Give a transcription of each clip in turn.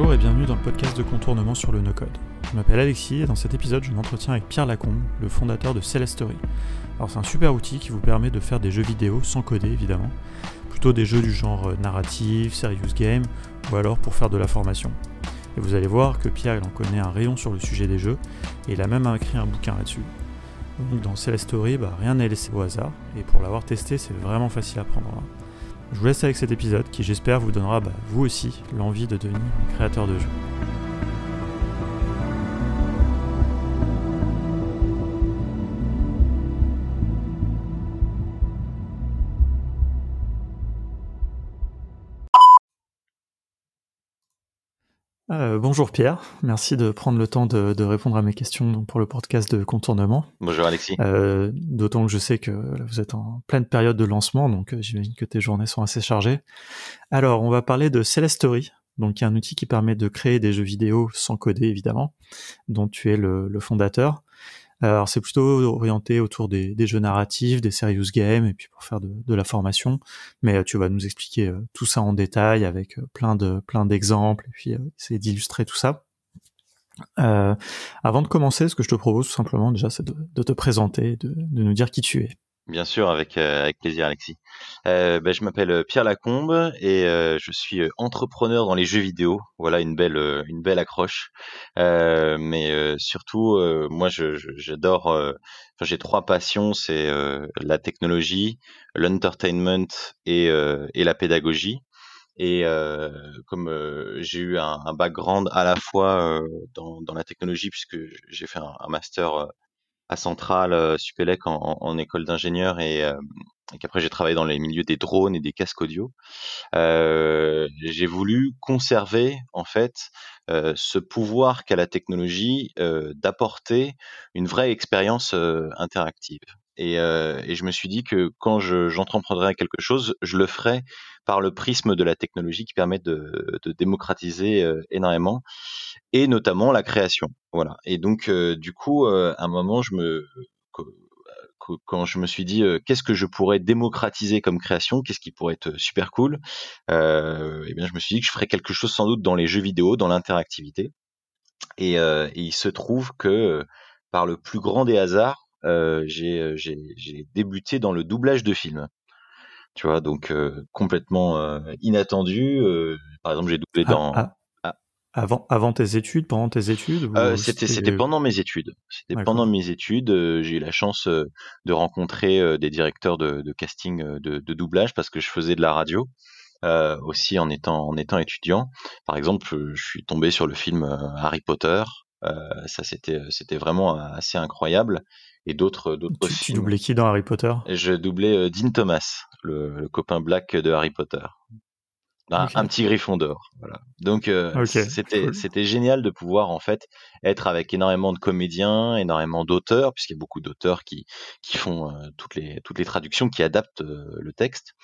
Bonjour et bienvenue dans le podcast de contournement sur le no-code. Je m'appelle Alexis et dans cet épisode je m'entretiens avec Pierre Lacombe, le fondateur de Celestory. Alors c'est un super outil qui vous permet de faire des jeux vidéo sans coder évidemment, plutôt des jeux du genre euh, narratif, serious game ou alors pour faire de la formation. Et vous allez voir que Pierre en connaît un rayon sur le sujet des jeux et il a même écrit un bouquin là-dessus. Donc dans Celestory, bah, rien n'est laissé au hasard et pour l'avoir testé c'est vraiment facile à prendre. Je vous laisse avec cet épisode qui j'espère vous donnera bah, vous aussi l'envie de devenir créateur de jeux. Euh, bonjour Pierre, merci de prendre le temps de, répondre à mes questions pour le podcast de contournement. Bonjour Alexis. Euh, d'autant que je sais que vous êtes en pleine période de lancement, donc euh, j'imagine que tes journées sont assez chargées. Alors, on va parler de Celestory, donc un outil qui permet de créer des jeux vidéo sans coder évidemment, dont tu es le fondateur. Alors c'est plutôt orienté autour des, jeux narratifs, des serious games, et puis pour faire de, la formation. Mais euh, tu vas nous expliquer euh, tout ça en détail avec euh, plein de plein d'exemples, et puis essayer d'illustrer tout ça. avant de commencer, ce que je te propose tout simplement déjà, c'est de, te présenter, de nous dire qui tu es. Bien sûr, avec, euh, avec plaisir, Alexis. Euh, ben, je m'appelle euh, Pierre Lacombe et je suis entrepreneur dans les jeux vidéo. Voilà une belle, une belle accroche. mais surtout, moi, je, j'adore. Enfin, j'ai trois passions c'est la technologie, l'entertainment et, et la pédagogie. Et comme j'ai eu un, un, background à la fois dans, dans la technologie, puisque j'ai fait un master à Centrale, euh, Supélec en, en, école d'ingénieur et, euh, et qu'après j'ai travaillé dans les milieux des drones et des casques audio. Euh, j'ai voulu conserver en fait euh, ce pouvoir qu'a la technologie euh, d'apporter une vraie expérience interactive. Et, et, je me suis dit que quand j'entreprendrais quelque chose, je le ferais par le prisme de la technologie qui permet de, de démocratiser énormément et notamment la création. Voilà. Et donc, euh, du coup, euh, à un moment, je me, quand je me suis dit euh, qu'est-ce que je pourrais démocratiser comme création, qu'est-ce qui pourrait être super cool, euh, eh bien je me suis dit que je ferais quelque chose sans doute dans les jeux vidéo, dans l'interactivité. Et, et, il se trouve que par le plus grand des hasards, j'ai débuté dans le doublage de films. Tu vois, donc complètement inattendu. par exemple, j'ai doublé ah, dans ah. Avant, avant tes études, pendant tes études euh, C'était c'était pendant mes études. C'était pendant mes études. Euh, j'ai eu la chance euh, de rencontrer euh, des directeurs de, de casting de, de, doublage parce que je faisais de la radio aussi en étant en étant étudiant. Par exemple, je suis tombé sur le film Harry Potter. ça c'était c'était vraiment assez incroyable. Et d'autres d'autres films. Tu doublais qui dans Harry Potter? Je doublais Dean Thomas, le, le copain black de Harry Potter. Un, petit griffon d'or. Voilà. Donc euh, c'était c'était génial de pouvoir en fait être avec énormément de comédiens, énormément d'auteurs, puisqu'il y a beaucoup d'auteurs qui qui font euh, toutes les toutes les traductions, qui adaptent euh, le texte.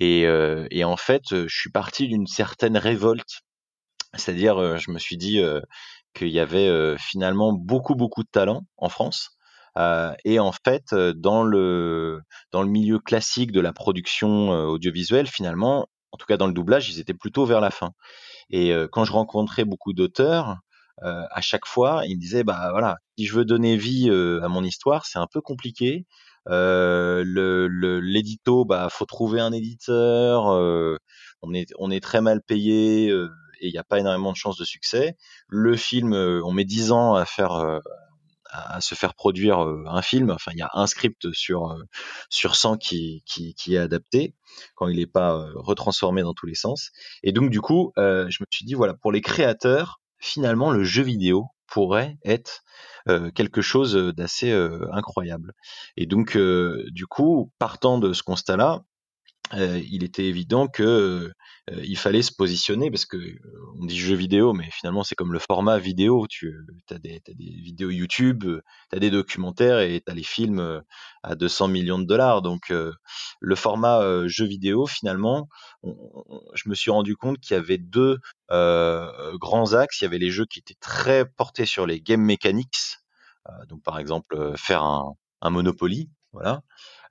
Et et en fait, je suis parti d'une certaine révolte, c'est-à-dire je me suis dit qu'il y avait finalement beaucoup beaucoup de talent en France. Euh, et en fait, dans le dans le milieu classique de la production audiovisuelle, finalement, en tout cas dans le doublage, ils étaient plutôt vers la fin. Et euh, quand je rencontrais beaucoup d'auteurs, euh, à chaque fois, ils me disaient bah voilà, si je veux donner vie euh, à mon histoire, c'est un peu compliqué. Euh, le l'édito, bah faut trouver un éditeur. on est on est très mal payé et il n'y a pas énormément de chances de succès. Le film, on met 10 ans à faire à, se faire produire un film. Enfin, il y a un script sur sur 100 qui, qui, est adapté quand il n'est pas retransformé dans tous les sens. Et donc du coup, je me suis dit voilà, pour les créateurs, finalement, le jeu vidéo pourrait être quelque chose d'assez incroyable. Et donc, du coup, partant de ce constat-là, il était évident que euh, il fallait se positionner parce que euh, on dit jeu vidéo, mais finalement c'est comme le format vidéo. Tu as des, as des vidéos YouTube, tu as des documentaires et tu as les films à 200 millions de dollars. Donc le format jeu vidéo, finalement, je me suis rendu compte qu'il y avait deux euh, grands axes. Il y avait les jeux qui étaient très portés sur les game mechanics, donc par exemple faire un, Monopoly, voilà,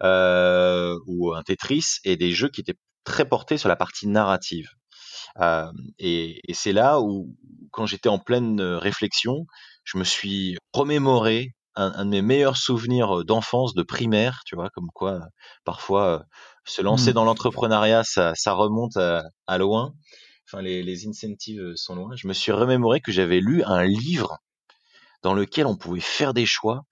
euh, ou un Tetris, et des jeux qui étaient très porté sur la partie narrative. Euh, et, et c'est là où, quand j'étais en pleine réflexion, je me suis remémoré un, de mes meilleurs souvenirs d'enfance, de primaire, tu vois, comme quoi parfois se lancer mmh. dans l'entrepreneuriat, ça, ça remonte à, à loin. Enfin, les, les incentives sont loin. Je me suis remémoré que j'avais lu un livre dans lequel on pouvait faire des choix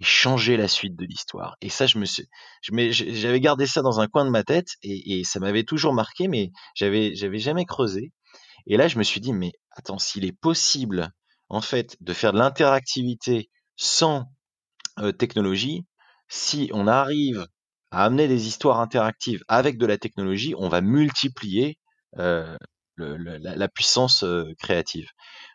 et changer la suite de l'histoire. Et ça, je me suis, j'avais gardé ça dans un coin de ma tête et, ça m'avait toujours marqué, mais j'avais, j'avais jamais creusé. Et là, je me suis dit, mais attends, s'il est possible, en fait, de faire de l'interactivité sans euh, technologie, si on arrive à amener des histoires interactives avec de la technologie, on va multiplier euh, la, puissance créative.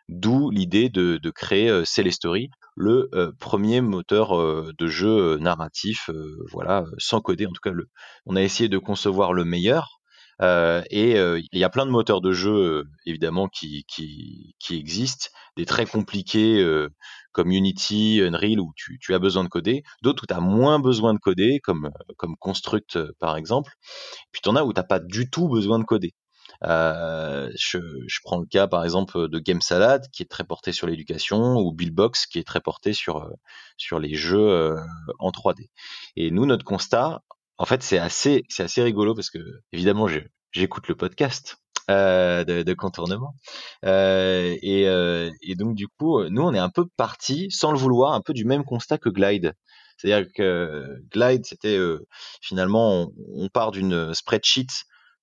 D'où l'idée de, créer Celestory, le premier moteur de jeu narratif, voilà, sans coder. En tout cas, on a essayé de concevoir le meilleur. et il y a plein de moteurs de jeu évidemment qui, existent, des très compliqués comme Unity, Unreal où tu, tu as besoin de coder, d'autres où tu as moins besoin de coder comme comme Construct par exemple. Puis tu en as où tu n'as pas du tout besoin de coder. Euh, je, je, prends le cas par exemple de Game Salad qui est très porté sur l'éducation ou Billbox qui est très porté sur euh, sur les jeux euh, en 3D. Et nous notre constat, en fait c'est assez c'est assez rigolo parce que évidemment j'écoute le podcast. Euh, de, de, contournement. Euh, et, euh, et, donc du coup, nous on est un peu parti, sans le vouloir, un peu du même constat que Glide. C'est-à-dire que Glide, c'était finalement, on, on part d'une spreadsheet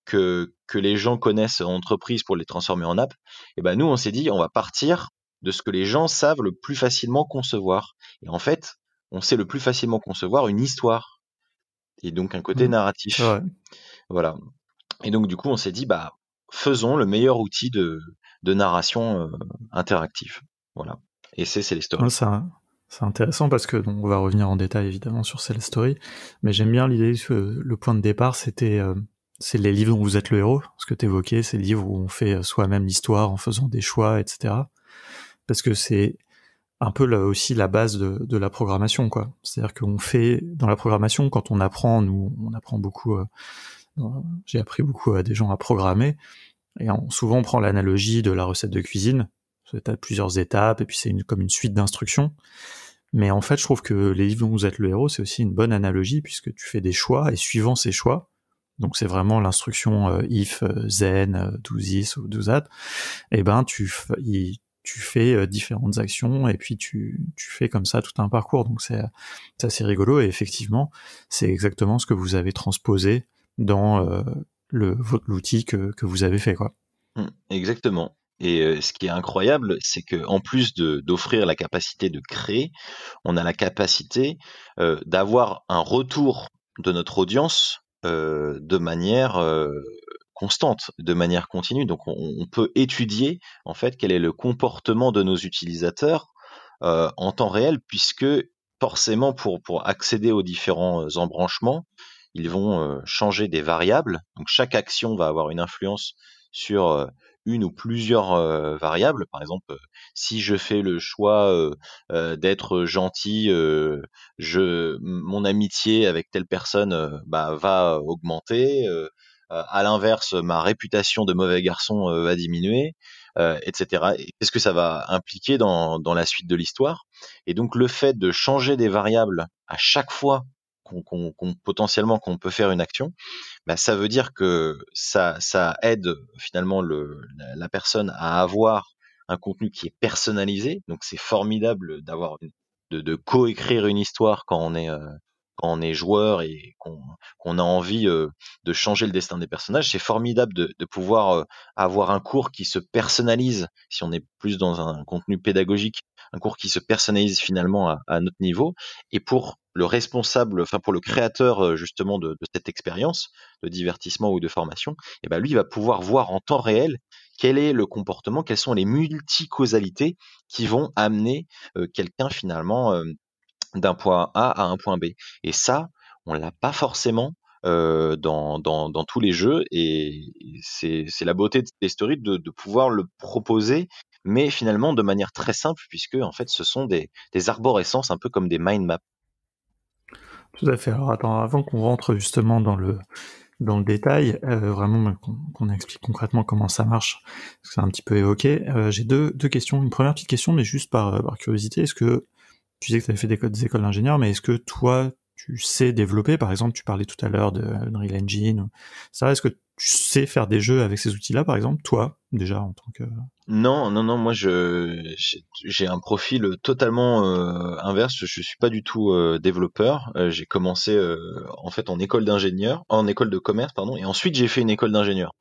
que, que les gens connaissent en entreprise pour les transformer en app, et eh ben nous on s'est dit on va partir de ce que les gens savent le plus facilement concevoir. Et en fait, on sait le plus facilement concevoir une histoire et donc un côté mmh. narratif. Voilà. Et donc du coup on s'est dit bah faisons le meilleur outil de, de narration euh, interactive. Voilà. Et c'est stories. c'est intéressant parce que donc, on va revenir en détail évidemment sur ces stories, mais j'aime bien l'idée que le point de départ c'était euh, c'est les livres dont vous êtes le héros, ce que tu évoquais, ces livres où on fait soi-même l'histoire en faisant des choix, etc. Parce que c'est un peu aussi la base de, la programmation, quoi. C'est-à-dire qu'on fait dans la programmation, quand on apprend, nous, on apprend beaucoup. Euh, j'ai appris beaucoup à des gens à programmer, et souvent on prend l'analogie de la recette de cuisine. Tu as plusieurs étapes, et puis c'est comme une suite d'instructions. Mais en fait, je trouve que les livres dont vous êtes le héros, c'est aussi une bonne analogie, puisque tu fais des choix, et suivant ces choix, donc c'est vraiment l'instruction euh, if, euh, then, euh, do this ou do that, et eh ben tu, tu fais différentes actions et puis tu, tu fais comme ça tout un parcours. Donc c'est assez rigolo et effectivement c'est exactement ce que vous avez transposé dans l'outil que, que vous avez fait quoi. Mmh, exactement. Et ce qui est incroyable, c'est que en plus d'offrir la capacité de créer, on a la capacité d'avoir un retour de notre audience euh, de manière euh, constante, de manière continue. Donc on, peut étudier en fait quel est le comportement de nos utilisateurs euh, en temps réel, puisque forcément pour, pour accéder aux différents embranchements, ils vont changer des variables. Donc chaque action va avoir une influence sur une ou plusieurs variables. Par exemple, si je fais le choix d'être gentil, je, mon amitié avec telle personne bah, va augmenter. à l'inverse, ma réputation de mauvais garçon va diminuer, etc. Qu'est-ce que ça va impliquer dans, dans la suite de l'histoire? Et donc le fait de changer des variables à chaque fois qu'on potentiellement qu'on peut faire une action, bah, ça veut dire que ça, ça aide finalement le, la, personne à avoir un contenu qui est personnalisé. Donc c'est formidable d'avoir de, de coécrire une histoire quand on est euh, on est joueur et qu'on a envie euh, de changer le destin des personnages. C'est formidable de, pouvoir euh, avoir un cours qui se personnalise si on est plus dans un contenu pédagogique, un cours qui se personnalise finalement à, notre niveau. Et pour le responsable, enfin pour le créateur euh, justement de, cette expérience de divertissement ou de formation, et eh ben lui va pouvoir voir en temps réel quel est le comportement, quelles sont les multicausalités qui vont amener quelqu'un finalement d'un point A à un point B. Et ça, on l'a pas forcément dans, dans, dans, tous les jeux et c'est la beauté des stories de, de pouvoir le proposer mais finalement de manière très simple puisque en fait ce sont des, des arborescences un peu comme des mind maps tout à fait. Alors attends, avant qu'on rentre justement dans le dans le détail, vraiment qu'on explique concrètement comment ça marche, parce que c'est un petit peu évoqué. J'ai deux, deux questions. Une première petite question, mais juste par, par curiosité, est-ce que tu sais que tu avais fait des, écoles d'ingénieur, mais est-ce que toi, tu sais développer? Par exemple, tu parlais tout à l'heure de Unreal Engine. Ça, est-ce que tu sais faire des jeux avec ces outils-là, par exemple, toi, déjà en tant que Non, non, non. Moi, je j'ai un profil totalement euh, inverse. Je suis pas du tout euh, développeur. Euh, j'ai commencé en fait en école d'ingénieur, en école de commerce, pardon, et ensuite j'ai fait une école d'ingénieur.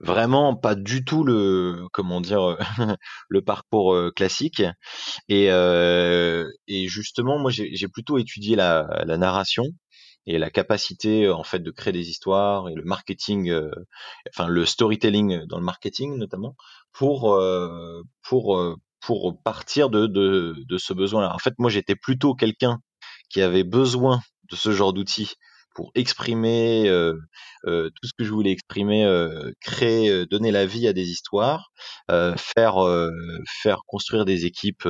Vraiment pas du tout le comment dire le parcours classique et et justement moi j'ai plutôt étudié la, la narration et la capacité en fait de créer des histoires et le marketing, euh, enfin le storytelling dans le marketing notamment pour euh, pour euh, pour partir de, de, de ce besoin-là. En fait, moi j'étais plutôt quelqu'un qui avait besoin de ce genre d'outils pour exprimer euh, euh, tout ce que je voulais exprimer, euh, créer, donner la vie à des histoires, faire faire construire des équipes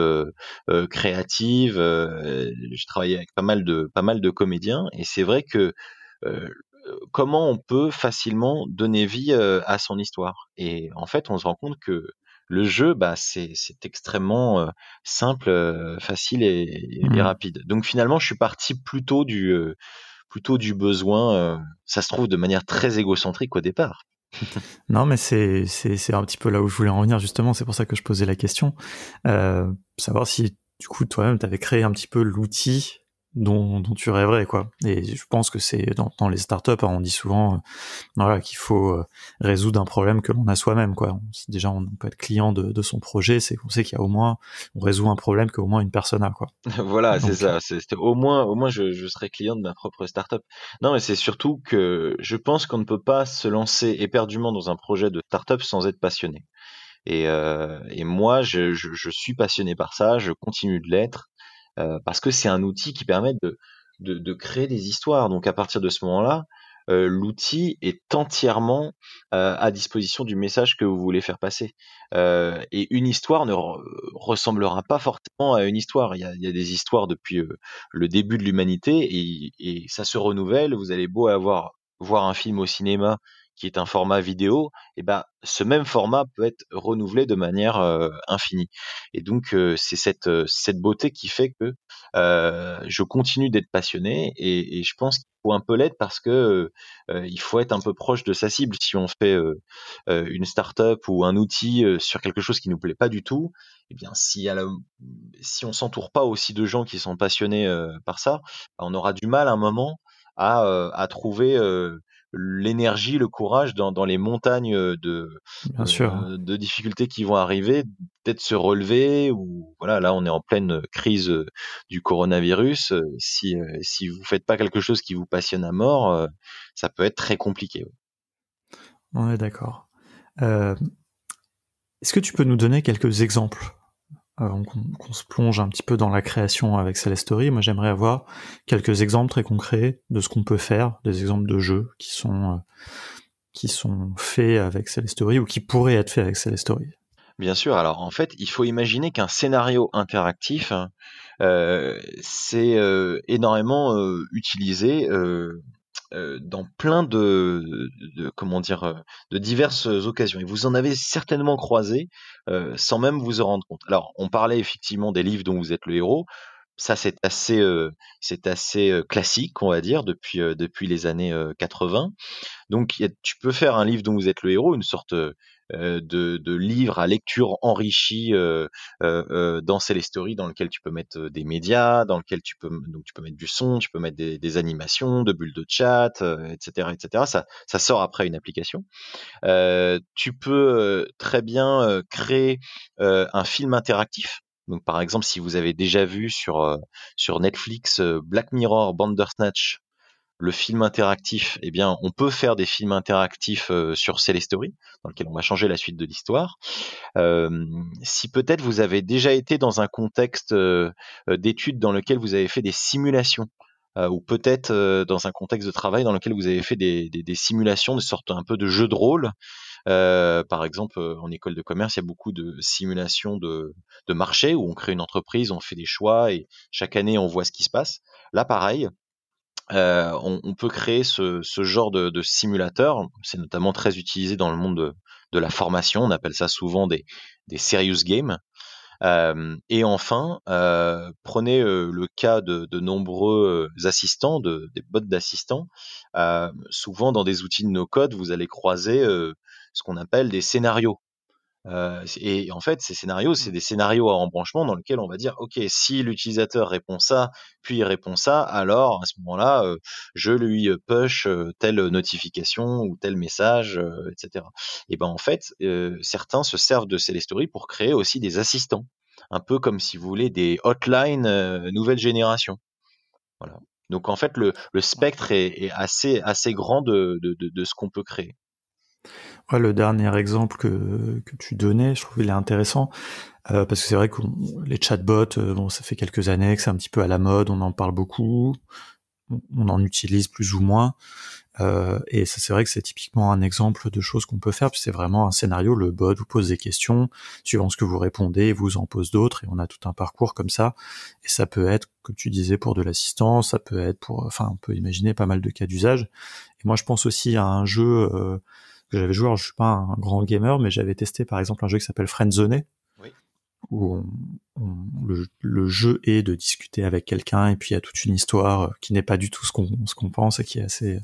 créatives. je travaillais avec pas mal de pas mal de comédiens et c'est vrai que comment on peut facilement donner vie à son histoire. Et en fait, on se rend compte que le jeu, bah, c'est extrêmement simple, facile et, et, mmh rapide. Donc finalement, je suis parti plutôt du plutôt du besoin, euh, ça se trouve de manière très égocentrique au départ. non, mais c'est c'est un petit peu là où je voulais en venir justement. C'est pour ça que je posais la question, euh, savoir si du coup toi-même tu avais créé un petit peu l'outil dont, dont, tu rêverais quoi. Et je pense que c'est dans, dans, les startups, hein, on dit souvent euh, voilà qu'il faut euh, résoudre un problème que l'on a soi-même quoi. Déjà on peut être client de, de son projet, c'est qu'on sait qu'il y a au moins on résout un problème qu'au moins une personne a quoi. voilà, c'est ça. C'était au moins au moins je, je serais client de ma propre startup. Non, mais c'est surtout que je pense qu'on ne peut pas se lancer éperdument dans un projet de startup sans être passionné. Et, euh, et moi, je, je, je, suis passionné par ça, je continue de l'être. Euh, parce que c'est un outil qui permet de, de, créer des histoires. Donc à partir de ce moment-là, euh, l'outil est entièrement euh, à disposition du message que vous voulez faire passer. Et une histoire ne ressemblera pas forcément à une histoire. Il y a, des histoires depuis le début de l'humanité et, et, ça se renouvelle. Vous allez beau avoir voir un film au cinéma qui est un format vidéo, et ben ce même format peut être renouvelé de manière euh, infinie. Et donc euh, c'est cette euh, cette beauté qui fait que je continue d'être passionné et, et, je pense qu'il faut un peu l'être parce que il faut être un peu proche de sa cible. Si on fait une start-up ou un outil sur quelque chose qui nous plaît pas du tout, eh bien si, à la, si on s'entoure pas aussi de gens qui sont passionnés par ça, on aura du mal à un moment à, à trouver l'énergie, le courage dans, dans les montagnes de, euh, de difficultés qui vont arriver, peut-être se relever ou voilà, là on est en pleine crise du coronavirus. Si si vous faites pas quelque chose qui vous passionne à mort, ça peut être très compliqué. On est d'accord. Euh, est-ce que tu peux nous donner quelques exemples? Avant qu'on se plonge un petit peu dans la création avec Celestory, moi j'aimerais avoir quelques exemples très concrets de ce qu'on peut faire, des exemples de jeux qui sont euh, qui sont faits avec Celestory ou qui pourraient être faits avec Celestory. Bien sûr. Alors en fait, il faut imaginer qu'un scénario interactif, euh, c'est euh, énormément euh, utilisé dans plein de, de, comment dire euh, de diverses occasions et vous en avez certainement croisé euh, sans même vous en rendre compte. Alors on parlait effectivement des livres dont vous êtes le héros. Ça c'est assez c'est assez classique on va dire depuis depuis les années 80. Donc tu peux faire un livre dont vous êtes le héros, une sorte euh, de, de, livres à lecture enrichis euh, euh, dans Celestory, dans lequel tu peux mettre des médias, dans lequel tu peux donc tu peux mettre du son, tu peux mettre des, des animations, de bulles de chat, etc., etc. Ça, ça sort après une application. tu peux très bien créer un film interactif. Donc, par exemple, si vous avez déjà vu sur sur Netflix Black Mirror Bandersnatch, le film interactif, eh bien, on peut faire des films interactifs euh, sur Celestory, dans lequel on va changer la suite de l'histoire. Euh, si peut-être vous avez déjà été dans un contexte euh, d'études dans lequel vous avez fait des simulations, ou peut-être dans un contexte de travail dans lequel vous avez fait des, simulations, de sorte un peu de jeu de rôle. par exemple, en école de commerce, il y a beaucoup de simulations de, de marché où on crée une entreprise, on fait des choix et chaque année on voit ce qui se passe. Là, pareil, on, peut créer ce, genre de, simulateur. C'est notamment très utilisé dans le monde de, la formation. On appelle ça souvent des, serious games. et enfin, prenez le cas de, nombreux assistants, des bots d'assistants. souvent, dans des outils de no-code, vous allez croiser ce qu'on appelle des scénarios. Euh, et en fait, ces scénarios, c'est mmh. des scénarios à embranchement dans lesquels on va dire, OK, si l'utilisateur répond ça, puis il répond ça, alors à ce moment-là, euh, je lui push telle notification ou tel message, etc. Et ben en fait, certains se servent de Celestory pour créer aussi des assistants, un peu comme si vous voulez des hotlines nouvelle génération. Voilà. Donc en fait, le, spectre est, assez, assez grand de, de ce qu'on peut créer le dernier exemple que, que tu donnais, je trouve il est intéressant euh, parce que c'est vrai que les chatbots, euh, bon, ça fait quelques années que c'est un petit peu à la mode, on en parle beaucoup, on en utilise plus ou moins, euh, et ça c'est vrai que c'est typiquement un exemple de choses qu'on peut faire. Puis c'est vraiment un scénario, le bot vous pose des questions, suivant ce que vous répondez, vous en pose d'autres, et on a tout un parcours comme ça. Et ça peut être, comme tu disais, pour de l'assistance, ça peut être pour, enfin, on peut imaginer pas mal de cas d'usage. Et moi je pense aussi à un jeu j'avais joué, alors je suis pas un grand gamer, mais j'avais testé par exemple un jeu qui s'appelle Friendzone, oui. où le, jeu est de discuter avec quelqu'un et puis il y a toute une histoire euh, qui n'est pas du tout ce qu'on ce qu'on pense et qui est assez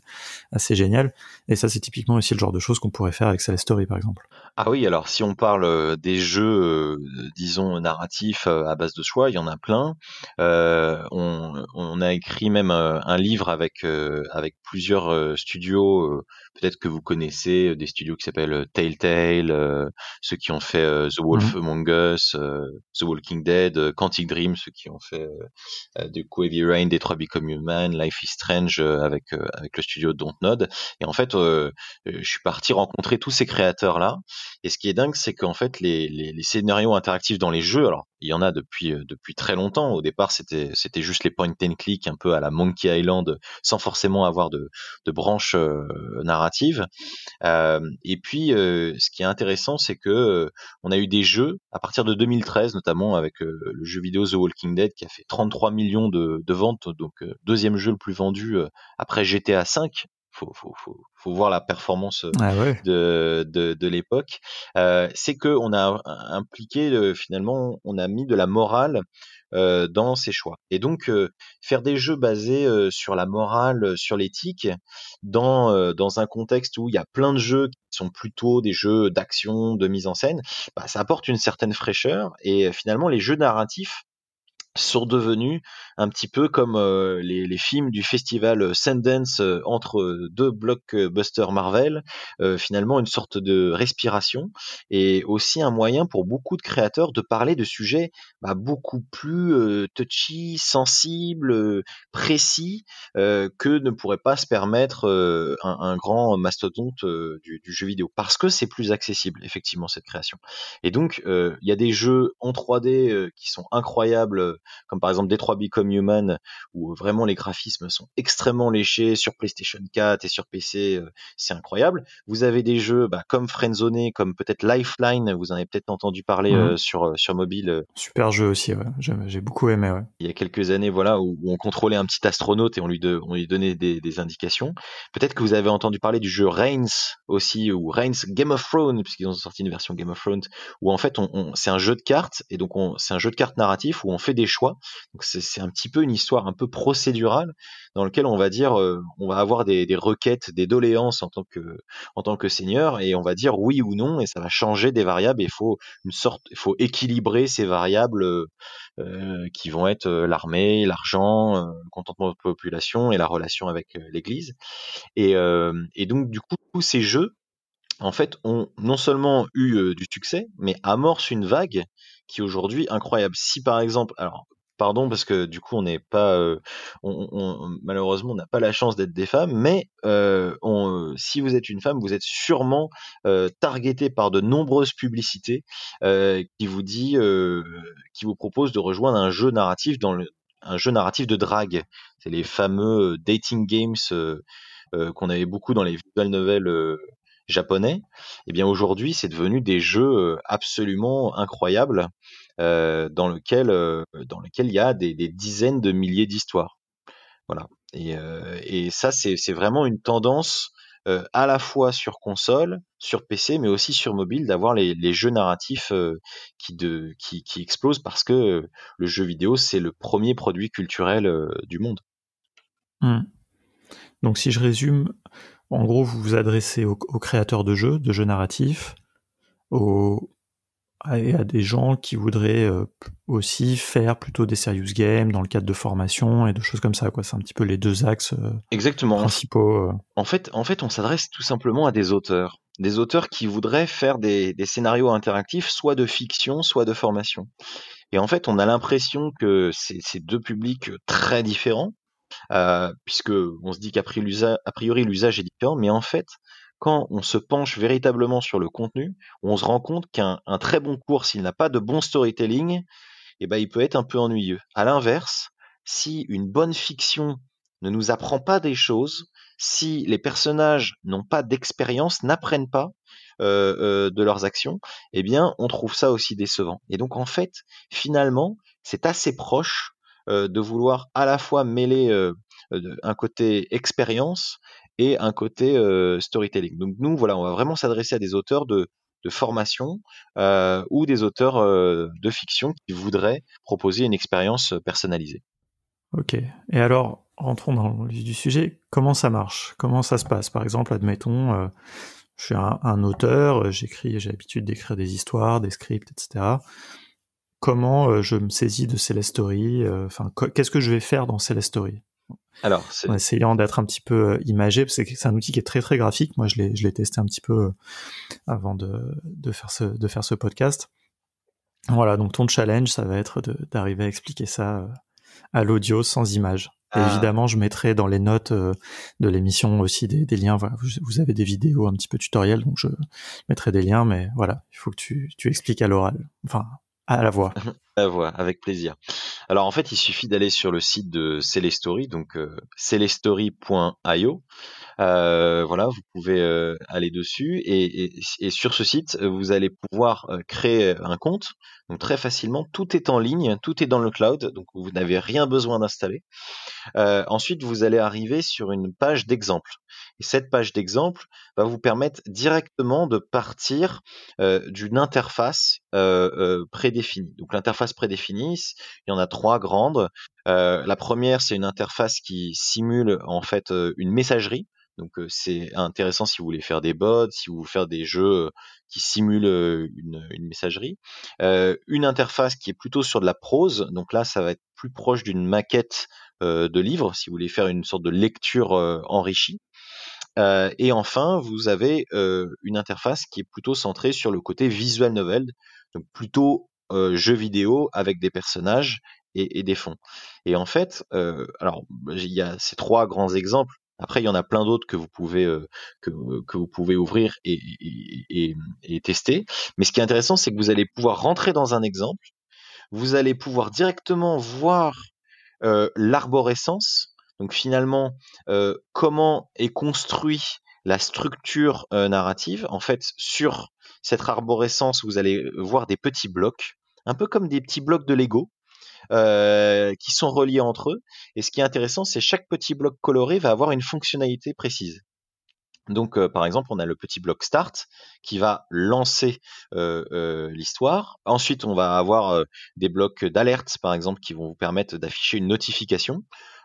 assez génial. Et ça c'est typiquement aussi le genre de choses qu'on pourrait faire avec Celeste Story par exemple. Ah oui, alors si on parle euh, des jeux, euh, disons narratifs à base de choix, il y en a plein. on, on, a écrit même un livre avec avec plusieurs studios peut-être que vous connaissez des studios qui s'appellent Telltale, ceux qui ont fait The Wolf mmh. Among Us, The Walking Dead, Quantic Dream, ceux qui ont fait du coup Heavy Rain, Detroit Become Human, Life is Strange avec avec le studio Dontnod. Et en fait, je suis parti rencontrer tous ces créateurs là. Et ce qui est dingue, c'est qu'en fait les, les, les scénarios interactifs dans les jeux, alors il y en a depuis depuis très longtemps. Au départ, c'était juste les point and click un peu à la Monkey Island, sans forcément avoir de de branches narratives et puis, ce qui est intéressant, c'est que on a eu des jeux à partir de 2013, notamment avec le jeu vidéo The Walking Dead, qui a fait 33 millions de, ventes, donc deuxième jeu le plus vendu après GTA V. Faut, faut, faut, faut, voir la performance ah de, de, de l'époque. c'est que on a impliqué finalement, on a mis de la morale euh, dans ses choix. Et donc euh, faire des jeux basés euh, sur la morale, sur l'éthique, dans dans un contexte où il y a plein de jeux qui sont plutôt des jeux d'action, de mise en scène, bah, ça apporte une certaine fraîcheur. Et finalement, les jeux narratifs sont devenus un petit peu comme euh, les, films du festival Sundance euh, entre deux blockbusters Marvel, euh, finalement une sorte de respiration et aussi un moyen pour beaucoup de créateurs de parler de sujets bah, beaucoup plus touchy, sensibles, précis que ne pourrait pas se permettre un, un, grand mastodonte du, du, jeu vidéo parce que c'est plus accessible effectivement cette création. Et donc il y a des jeux en 3D qui sont incroyables comme par exemple Detroit Become Human, où vraiment les graphismes sont extrêmement léchés sur PlayStation 4 et sur PC, euh, c'est incroyable. Vous avez des jeux bah, comme Friendzone, comme peut-être Lifeline, vous en avez peut-être entendu parler mhm. euh, sur euh, sur mobile. Super jeu aussi, ouais. j'ai beaucoup aimé. Ouais. Il y a quelques années, voilà, où, on contrôlait un petit astronaute et on lui, on lui donnait des, des indications. Peut-être que vous avez entendu parler du jeu Reigns aussi, ou Reigns Game of Thrones, puisqu'ils ont sorti une version Game of Thrones, où en fait, on, c'est un jeu de cartes et donc c'est un jeu de cartes narratif où on fait des choix donc c'est un petit peu une histoire un peu procédurale dans lequel on va dire, euh, on va avoir des, requêtes, des doléances en tant que en tant que seigneur et on va dire oui ou non et ça va changer des variables. il faut une sorte, il faut équilibrer ces variables euh, qui vont être euh, l'armée, l'argent, le contentement de la population et la relation avec l'Église. Et, et donc du coup tous ces jeux en fait, ont non seulement eu du succès, mais amorcent une vague qui aujourd'hui incroyable. Si par exemple, alors pardon parce que du coup on n'est pas euh, malheureusement on n'a pas la chance d'être des femmes mais euh, on, si vous êtes une femme vous êtes sûrement euh, targeté par de nombreuses publicités euh, qui vous dit qui vous propose de rejoindre un jeu narratif dans le un jeu narratif de drague. C'est les fameux dating games qu'on avait beaucoup dans les visual novels japonais, eh bien aujourd'hui c'est devenu des jeux absolument incroyables euh, dans lequel euh, dans lequel il y a des, dizaines de milliers d'histoires. Voilà. Et, ça, c'est vraiment une tendance à la fois sur console, sur PC, mais aussi sur mobile, d'avoir les, jeux narratifs qui, qui, explosent parce que le jeu vidéo, c'est le premier produit culturel du monde. Mmh. Donc si je résume, en gros, vous vous adressez aux, créateurs de jeux, de jeux narratifs, aux, et à des gens qui voudraient euh, aussi faire plutôt des serious games dans le cadre de formation et de choses comme ça. Quoi. C'est un petit peu les deux axes euh, Exactement. principaux. Euh. En, fait, en fait, on s'adresse tout simplement à des auteurs. Des auteurs qui voudraient faire des, des scénarios interactifs, soit de fiction, soit de formation. Et en fait, on a l'impression que c'est deux publics très différents, euh, puisque on se dit qu'a priori l'usage est différent, mais en fait, quand on se penche véritablement sur le contenu, on se rend compte qu'un très bon cours, s'il n'a pas de bon storytelling, eh ben, il peut être un peu ennuyeux. À l'inverse, si une bonne fiction ne nous apprend pas des choses, si les personnages n'ont pas d'expérience, n'apprennent pas euh, euh, de leurs actions, eh bien, on trouve ça aussi décevant. Et donc, en fait, finalement, c'est assez proche de vouloir à la fois mêler un côté expérience et un côté storytelling. Donc nous, voilà, on va vraiment s'adresser à des auteurs de, formation ou des auteurs de fiction qui voudraient proposer une expérience personnalisée. Ok. Et alors, rentrons dans le du sujet. Comment ça marche? Comment ça se passe? Par exemple, admettons, je suis un, auteur, j'écris, j'ai l'habitude d'écrire des histoires, des scripts, etc. Comment je me saisis de Celestory Enfin, qu'est-ce que je vais faire dans Celestory alors, en essayant d'être un petit peu euh, imagé, parce que c'est un outil qui est très très graphique. Moi, je l'ai, je l'ai testé un petit peu euh, avant de, de, faire ce, de faire ce podcast. Voilà, donc ton challenge, ça va être d'arriver à expliquer ça euh, à l'audio sans image. Ah. évidemment, je mettrai dans les notes de l'émission aussi des, des liens. Voilà, vous, avez des vidéos un petit peu tutoriels, donc je mettrai des liens, mais voilà, il faut que tu, tu expliques à l'oral. Enfin, à la voix. à la voix, avec plaisir. Alors en fait, il suffit d'aller sur le site de Celestory, donc euh, celestory.io. Euh, voilà, vous pouvez euh, aller dessus et, sur ce site, vous allez pouvoir euh, créer un compte. Donc très facilement, tout est en ligne, tout est dans le cloud, donc vous n'avez rien besoin d'installer. ensuite, vous allez arriver sur une page d'exemple. Et cette page d'exemple va vous permettre directement de partir d'une interface prédéfinie. Donc l'interface prédéfinie, il y en a trois grandes. la première, c'est une interface qui simule en fait une messagerie. Donc c'est intéressant si vous voulez faire des bots, si vous voulez faire des jeux qui simulent une, une messagerie. une interface qui est plutôt sur de la prose. Donc là, ça va être plus proche d'une maquette de livre, si vous voulez faire une sorte de lecture enrichie. Euh, et enfin, vous avez euh, une interface qui est plutôt centrée sur le côté visual novel, donc plutôt euh, jeu vidéo avec des personnages et, et des fonds. Et en fait, euh, alors il y a ces trois grands exemples. Après, il y en a plein d'autres que vous pouvez pouvez ouvrir et, tester. Mais ce qui est intéressant, c'est que vous allez pouvoir rentrer dans un exemple. Vous allez pouvoir directement voir l'arborescence donc finalement, euh, comment est construit la structure euh, narrative En fait, sur cette arborescence, vous allez voir des petits blocs, un peu comme des petits blocs de Lego, euh, qui sont reliés entre eux. Et ce qui est intéressant, c'est chaque petit bloc coloré va avoir une fonctionnalité précise. Donc, par exemple, on a le petit bloc start qui va lancer l'histoire. Ensuite, on va avoir des blocs d'alerte, par exemple, qui vont vous permettre d'afficher une notification.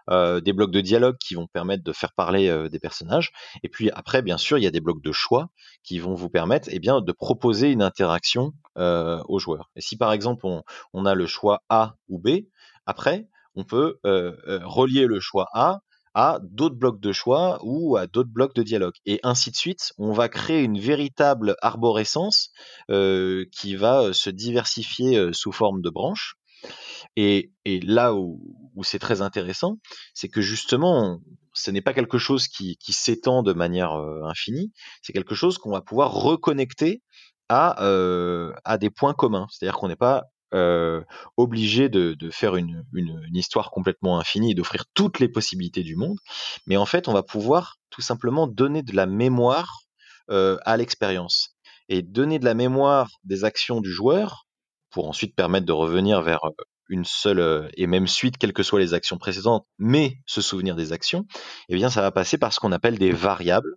Euh, des blocs de dialogue qui vont permettre de faire parler euh, des personnages. Et puis après, bien sûr, il y a des blocs de choix qui vont vous permettre eh bien, de proposer une interaction euh, aux. Et si par exemple on, a le choix A ou B, après, on peut relier le choix A à d'autres blocs de choix ou à d'autres blocs de dialogue. Et ainsi de suite, on va créer une véritable arborescence qui va se diversifier sous forme de branches et, là où, c'est très intéressant, c'est que justement, ce n'est pas quelque chose qui, s'étend de manière euh, infinie, c'est quelque chose qu'on va pouvoir reconnecter à, euh, à des points communs. C'est-à-dire qu'on n'est pas euh, obligé de, faire une, histoire complètement infinie et d'offrir toutes les possibilités du monde, mais en fait, on va pouvoir tout simplement donner de la mémoire à l'expérience. Et donner de la mémoire des actions du joueur, pour ensuite permettre de revenir vers une seule et même suite, quelles que soient les actions précédentes, mais se souvenir des actions, eh bien, ça va passer par ce qu'on appelle des variables.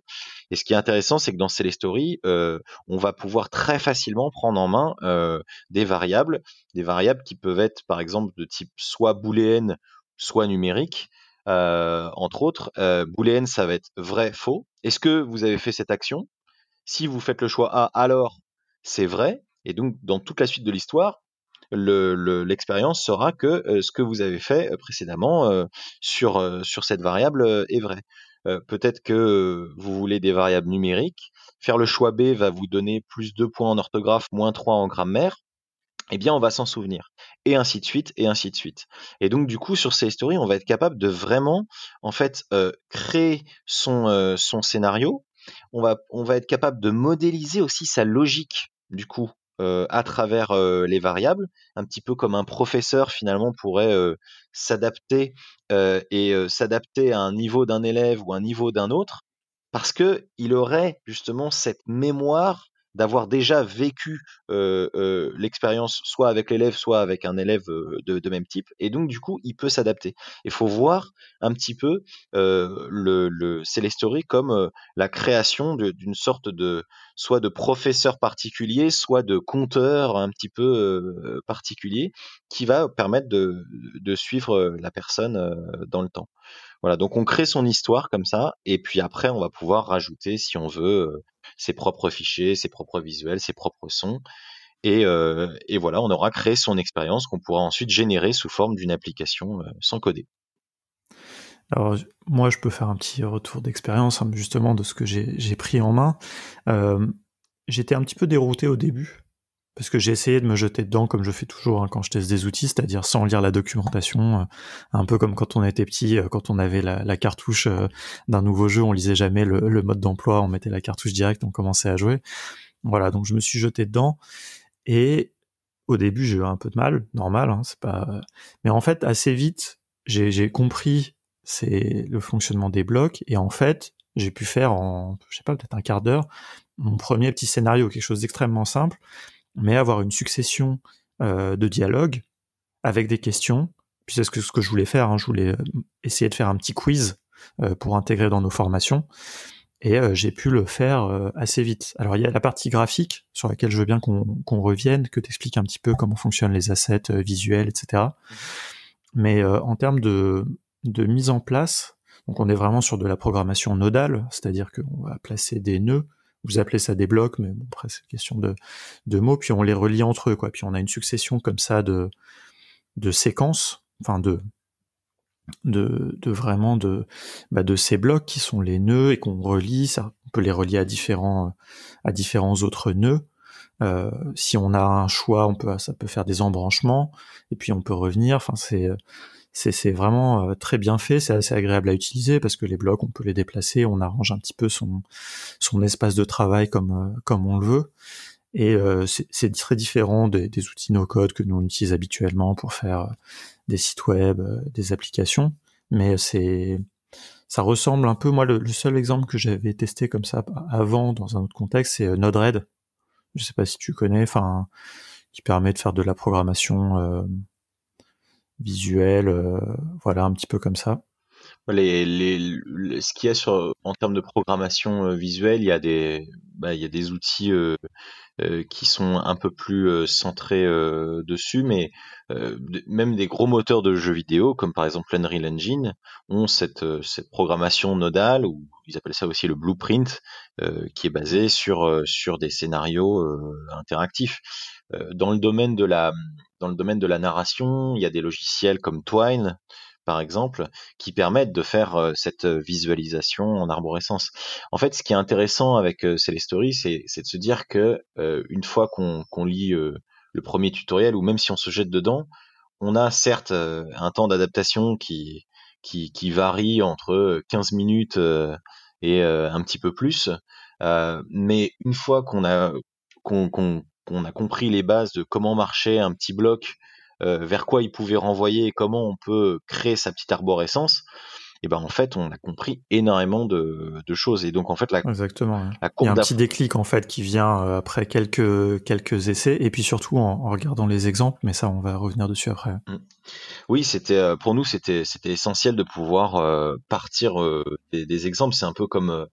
Et ce qui est intéressant, c'est que dans Celestory, euh, on va pouvoir très facilement prendre en main des variables, des variables qui peuvent être, par exemple, de type soit booléenne, soit numérique. entre autres, booléenne, ça va être vrai, faux. Est-ce que vous avez fait cette action? Si vous faites le choix A, alors c'est vrai. Et donc, dans toute la suite de l'histoire, l'expérience sera que euh, ce que vous avez fait euh, précédemment euh, sur, cette variable est vrai. Peut-être que vous voulez des variables numériques. Faire le choix B va vous donner plus 2 points en orthographe, moins 3 en grammaire. Eh bien, on va s'en souvenir. Et ainsi de suite, et ainsi de suite. Et donc, du coup, sur ces stories, on va être capable de vraiment, en fait, créer son, son scénario. On va, on va être capable de modéliser aussi sa logique du coup à travers les variables, un petit peu comme un professeur finalement pourrait s'adapter et s'adapter à un niveau d'un élève ou un niveau d'un autre, parce que il aurait justement cette mémoire d'avoir déjà vécu l'expérience soit avec l'élève, soit avec un élève de, même type, et donc du coup, il peut s'adapter. Il faut voir un petit peu le, le Celestory comme la création d'une sorte de soit de professeur particulier, soit de conteur un petit peu particulier, qui va permettre de, de suivre la personne dans le temps. Voilà, donc on crée son histoire comme ça, et puis après on va pouvoir rajouter, si on veut, ses propres fichiers, ses propres visuels, ses propres sons. Euh, et, voilà, on aura créé son expérience qu'on pourra ensuite générer sous forme d'une application euh, sans coder. Alors moi, je peux faire un petit retour d'expérience hein, justement de ce que j'ai pris en main. Euh, j'étais un petit peu dérouté au début parce que j'ai essayé de me jeter dedans comme je fais toujours hein, quand je teste des outils, c'est-à-dire sans lire la documentation, euh, un peu comme quand on était petit, euh, quand on avait la, cartouche euh, d'un nouveau jeu, on lisait jamais le, mode d'emploi, on mettait la cartouche directe, on commençait à jouer. Voilà, donc je me suis jeté dedans et au début j'ai eu un peu de mal, normal, hein, c'est pas. Mais en fait assez vite j'ai compris le fonctionnement des blocs et en fait j'ai pu faire en je sais pas peut-être un quart d'heure mon premier petit scénario, quelque chose d'extrêmement simple mais avoir une succession euh, de dialogues avec des questions. Puis c'est ce que, je voulais faire, hein. je voulais euh, essayer de faire un petit quiz euh, pour intégrer dans nos formations. Et j'ai pu le faire assez vite. Alors il y a la partie graphique sur laquelle je veux bien qu'on revienne, que tu expliques un petit peu comment fonctionnent les assets visuels, etc. Mais en termes de, de mise en place, donc on est vraiment sur de la programmation nodale, c'est-à-dire qu'on va placer des nœuds vous appelez ça des blocs, mais bon, après c'est question de, de mots, puis on les relie entre eux, quoi. Puis on a une succession comme ça de, de séquences, enfin de, de, de vraiment de, bah de ces blocs qui sont les nœuds et qu'on relie, ça, on peut les relier à différents, à différents autres nœuds. Euh, si on a un choix, on peut, ça peut faire des embranchements, et puis on peut revenir. Enfin, c'est, c'est vraiment euh, très bien fait, c'est assez agréable à utiliser parce que les blocs, on peut les déplacer, on arrange un petit peu son, son espace de travail comme, euh, comme on le veut. Et euh, c'est très différent des, outils no-code que nous on utilise habituellement pour faire des sites web, des applications. Mais c'est ça ressemble un peu. Moi, le, seul exemple que j'avais testé comme ça avant dans un autre contexte, c'est Node-RED. Je sais pas si tu connais, enfin, qui permet de faire de la programmation visuel, euh, voilà, un petit peu comme ça. Les, les, ce qu'il y a sur, en termes de programmation euh, visuelle, il y a des, bah, il y a des outils euh, qui sont un peu plus centrés dessus, mais même des gros moteurs de jeux vidéo, comme par exemple Unreal Engine, ont cette, cette programmation nodale, ou ils appellent ça aussi le blueprint, qui est basé sur, sur des scénarios interactifs. dans le domaine de la, dans le domaine de la narration, il y a des logiciels comme Twine, par exemple, qui permettent de faire euh, cette visualisation en arborescence. En fait, ce qui est intéressant avec euh, Celestory, c'est, de se dire que euh, une fois qu'on, lit le premier tutoriel, ou même si on se jette dedans, on a certes un temps d'adaptation qui, varie entre 15 minutes et un petit peu plus, mais une fois qu'on a qu'on, qu'on a compris les bases de comment marchait un petit bloc, euh, vers quoi il pouvait renvoyer et comment on peut créer sa petite arborescence, et ben en fait on a compris énormément de, choses. Et donc en fait la exactement il y a un petit déclic en fait qui vient euh, après quelques quelques essais. Et puis surtout en, regardant les exemples mais ça on va revenir dessus après. Mmh. oui c'était euh, pour nous c'était c'était essentiel de pouvoir partir des, des, exemples. C'est un peu comme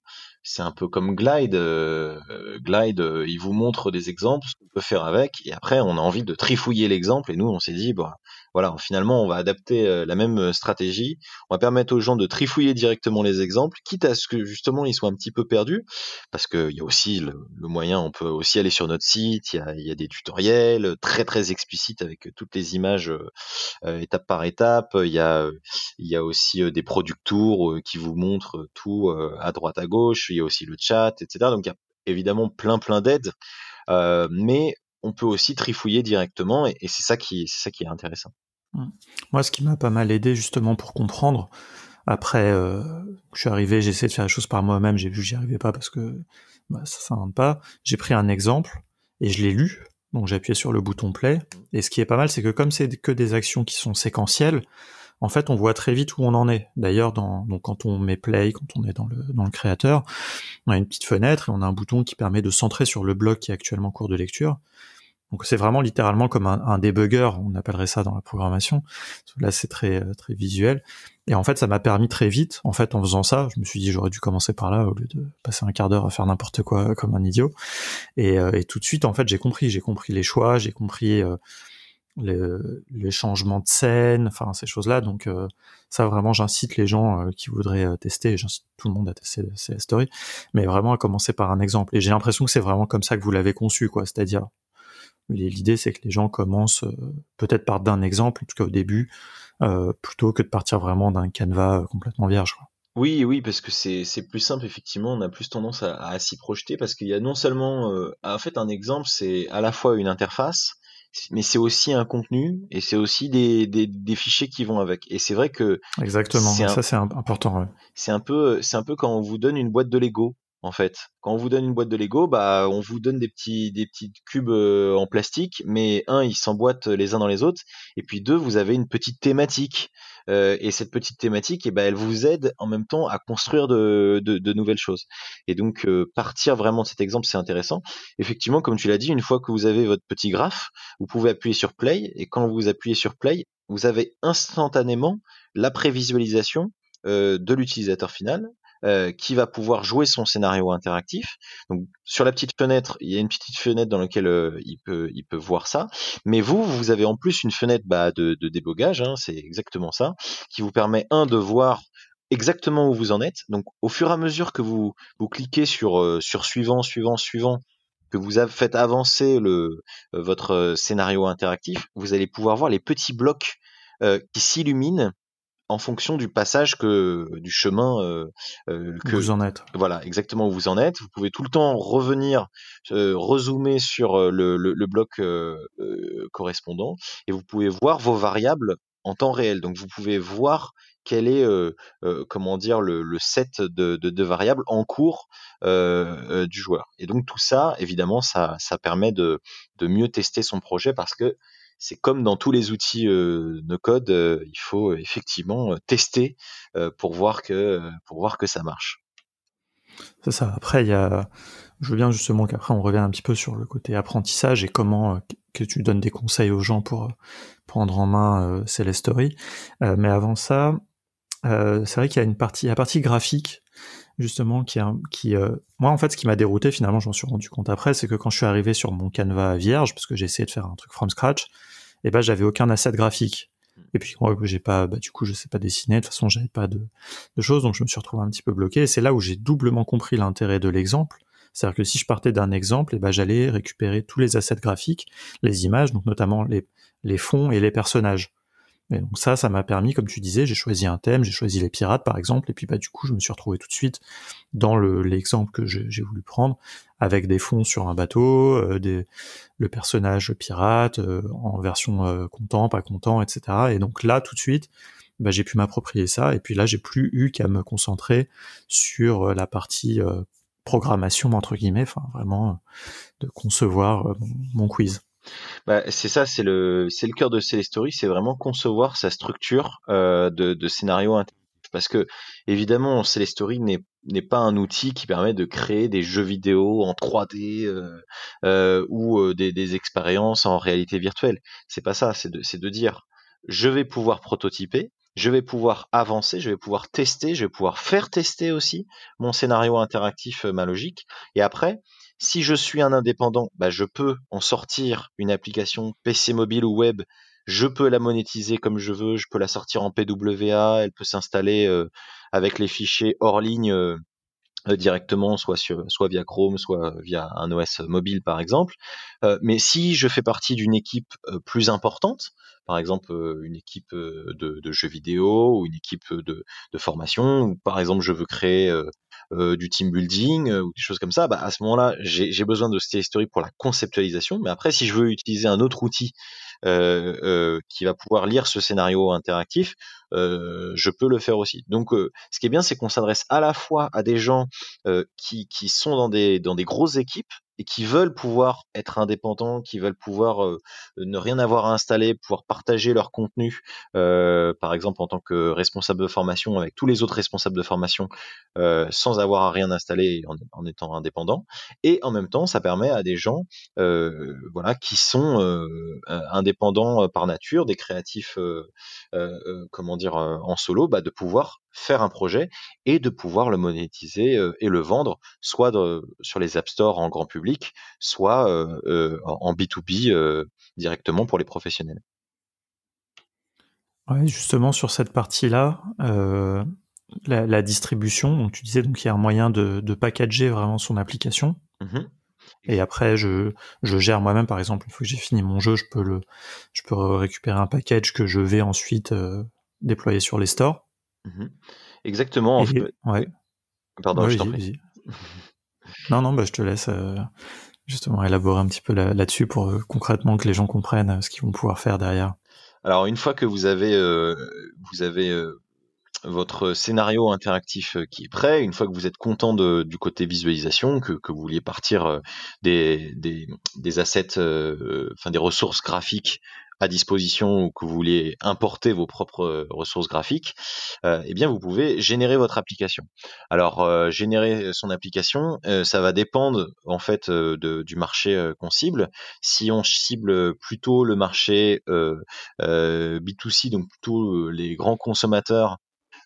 c'est un peu comme Glide. Euh, Glide, euh, il vous montre des exemples, ce qu'on peut faire avec, et après on a envie de trifouiller l'exemple, et nous on s'est dit, bah, voilà, finalement on va adapter euh, la même stratégie, on va permettre aux gens de trifouiller directement les exemples, quitte à ce que justement ils soient un petit peu perdus, parce qu'il y a aussi le, moyen, on peut aussi aller sur notre site, il y a, y a, des tutoriels très très explicites avec toutes les images étape par étape, il y a, y a aussi des product tours qui vous montrent tout à droite à gauche, il y a aussi le chat, etc. Donc il y a évidemment plein plein d'aides, euh, mais on peut aussi trifouiller directement et, c'est ça qui c'est ça qui est intéressant. Mmh. Moi, ce qui m'a pas mal aidé justement pour comprendre. Après, euh, je suis arrivé, j'ai essayé de faire les choses par moi-même, j'ai vu que j'y arrivais pas parce que bah, ça s'invente pas. J'ai pris un exemple et je l'ai lu. Donc j'ai appuyé sur le bouton play. Et ce qui est pas mal, c'est que comme c'est que des actions qui sont séquentielles, en fait, on voit très vite où on en est. D'ailleurs, dans, donc quand on met play, quand on est dans le, dans le créateur, on a une petite fenêtre et on a un bouton qui permet de centrer sur le bloc qui est actuellement en cours de lecture. Donc c'est vraiment littéralement comme un, un, debugger, on appellerait ça dans la programmation. Là, c'est très très visuel. Et en fait, ça m'a permis très vite, en fait, en faisant ça, je me suis dit j'aurais dû commencer par là au lieu de passer un quart d'heure à faire n'importe quoi comme un idiot. Et, euh, et, tout de suite, en fait, j'ai compris, j'ai compris les choix, j'ai compris euh, les, changements de scène, enfin ces choses-là. Donc euh, ça vraiment, j'incite les gens euh, qui voudraient euh, tester, j'incite tout le monde à tester ces stories, mais vraiment à commencer par un exemple. Et j'ai l'impression que c'est vraiment comme ça que vous l'avez conçu, quoi. C'est-à-dire l'idée c'est que les gens commencent peut-être par d'un exemple, en tout cas au début, plutôt que de partir vraiment d'un canevas complètement vierge. Quoi. Oui, oui, parce que c'est plus simple, effectivement, on a plus tendance à, à s'y projeter parce qu'il y a non seulement, en fait, un exemple, c'est à la fois une interface, mais c'est aussi un contenu et c'est aussi des, des, des, fichiers qui vont avec. Et c'est vrai que exactement, ça c'est important. C'est un peu, un peu quand on vous donne une boîte de Lego. En fait, quand on vous donne une boîte de Lego, bah, on vous donne des petits, des cubes euh, en plastique, mais un, ils s'emboîtent les uns dans les autres, et puis deux, vous avez une petite thématique. Euh, et cette petite thématique, eh ben, elle vous aide en même temps à construire de, de, nouvelles choses. Et donc, euh, partir vraiment de cet exemple, c'est intéressant. Effectivement, comme tu l'as dit, une fois que vous avez votre petit graphe, vous pouvez appuyer sur Play, et quand vous appuyez sur Play, vous avez instantanément la prévisualisation euh, de l'utilisateur final euh, qui va pouvoir jouer son scénario interactif. Donc sur la petite fenêtre, il y a une petite fenêtre dans laquelle euh, il peut voir ça. Mais vous, vous avez en plus une fenêtre bah, de, débogage, hein, c'est exactement ça, qui vous permet un de voir exactement où vous en êtes. Donc au fur et à mesure que vous cliquez sur euh, sur suivant, suivant, suivant, que vous avez fait avancer votre scénario interactif, vous allez pouvoir voir les petits blocs qui s'illuminent en fonction du passage que du chemin euh, euh, que vous en êtes. Voilà, exactement où vous en êtes. Vous pouvez tout le temps revenir, euh, rezoomer sur euh, le, le, le bloc correspondant et vous pouvez voir vos variables en temps réel. Donc vous pouvez voir quel est comment dire le, le set de, de, de, variables en cours du joueur. Et donc tout ça, évidemment, ça, ça permet de, de mieux tester son projet parce que c'est comme dans tous les outils euh, no code, euh, il faut effectivement euh, tester pour voir que pour voir que ça marche. C'est ça. Après, il y a, je veux bien justement qu'après on revienne un petit peu sur le côté apprentissage et comment que tu donnes des conseils aux gens pour prendre en main euh, Story. mais avant ça, c'est vrai qu'il y a une partie, la partie graphique justement qui, qui moi en fait ce qui m'a dérouté finalement, j'en suis rendu compte après, c'est que quand je suis arrivé sur mon canevas vierge, parce que j'ai essayé de faire un truc from scratch, et ben j'avais aucun asset graphique. Et puis moi j'ai pas, bah, du coup je sais pas dessiner, de toute façon j'avais pas de, de, choses, donc je me suis retrouvé un petit peu bloqué. Et c'est là où j'ai doublement compris l'intérêt de l'exemple. C'est-à-dire que si je partais d'un exemple, et ben j'allais récupérer tous les assets graphiques, les images, donc notamment les, les fonds et les personnages. Et donc ça, ça m'a permis, comme tu disais, j'ai choisi un thème, j'ai choisi les pirates par exemple, et puis bah du coup je me suis retrouvé tout de suite dans l'exemple que j'ai voulu prendre, avec des fonds sur un bateau, euh, des, le personnage pirate euh, en version euh, content, pas content, etc. Et donc là tout de suite, bah, j'ai pu m'approprier ça, et puis là j'ai plus eu qu'à me concentrer sur la partie programmation entre guillemets, enfin vraiment de concevoir mon quiz. Bah, c'est ça, c'est le, c'est le cœur de Story, c'est vraiment concevoir sa structure euh, de, de scénario parce que évidemment, Story n'est n'est pas un outil qui permet de créer des jeux vidéo en 3D euh, euh, ou euh, des, expériences en réalité virtuelle. C'est pas ça, c'est de, de dire je vais pouvoir prototyper, je vais pouvoir avancer, je vais pouvoir tester, je vais pouvoir faire tester aussi mon scénario interactif, ma logique. Et après, si je suis un indépendant, bah, je peux en sortir une application PC mobile ou web je peux la monétiser comme je veux, je peux la sortir en PWA, elle peut s'installer euh, avec les fichiers hors ligne euh, euh, directement, soit, sur, soit via Chrome, soit via un OS mobile par exemple. mais si je fais partie d'une équipe plus importante, par exemple une équipe de, de, jeux vidéo ou une équipe de, de, formation, ou par exemple je veux créer du team building ou des choses comme ça, bah, à ce moment-là, j'ai besoin de Style History pour la conceptualisation. Mais après, si je veux utiliser un autre outil euh, euh, qui va pouvoir lire ce scénario interactif, euh, je peux le faire aussi. Donc, ce qui est bien, c'est qu'on s'adresse à la fois à des gens qui, qui sont dans des, dans des grosses équipes, et qui veulent pouvoir être indépendants, qui veulent pouvoir euh, ne rien avoir à installer, pouvoir partager leur contenu, euh, par exemple en tant que responsable de formation avec tous les autres responsables de formation, euh, sans avoir à rien installer en, en, étant indépendant. Et en même temps, ça permet à des gens, voilà, qui sont indépendants par nature, des créatifs, comment dire, en solo, bah, de pouvoir faire un projet et de pouvoir le monétiser et le vendre, soit sur les App Store en grand public, soit en B2B directement pour les professionnels. Ouais, justement sur cette partie-là, la, distribution, donc tu disais donc il y a un moyen de, packager vraiment son application. Mmh et après, je, gère moi-même, par exemple, une fois que j'ai fini mon jeu, je peux le, je peux récupérer un package que je vais ensuite déployer sur les stores. Mmh Exactement. ouais. Pardon, je t'en prie. non, non, bah, je te laisse euh, justement élaborer un petit peu là-dessus pour euh, concrètement que les gens comprennent euh, ce qu'ils vont pouvoir faire derrière. Alors, une fois que vous avez, vous avez votre scénario interactif qui est prêt, une fois que vous êtes content de, du côté visualisation, que, que vous vouliez partir des, des, des assets, enfin des ressources graphiques à disposition ou que vous voulez importer vos propres euh, ressources graphiques, euh, eh bien vous pouvez générer votre application. Alors euh, générer son application, ça va dépendre en fait de, du marché qu'on cible. Si on cible plutôt le marché B2C, donc plutôt les grands consommateurs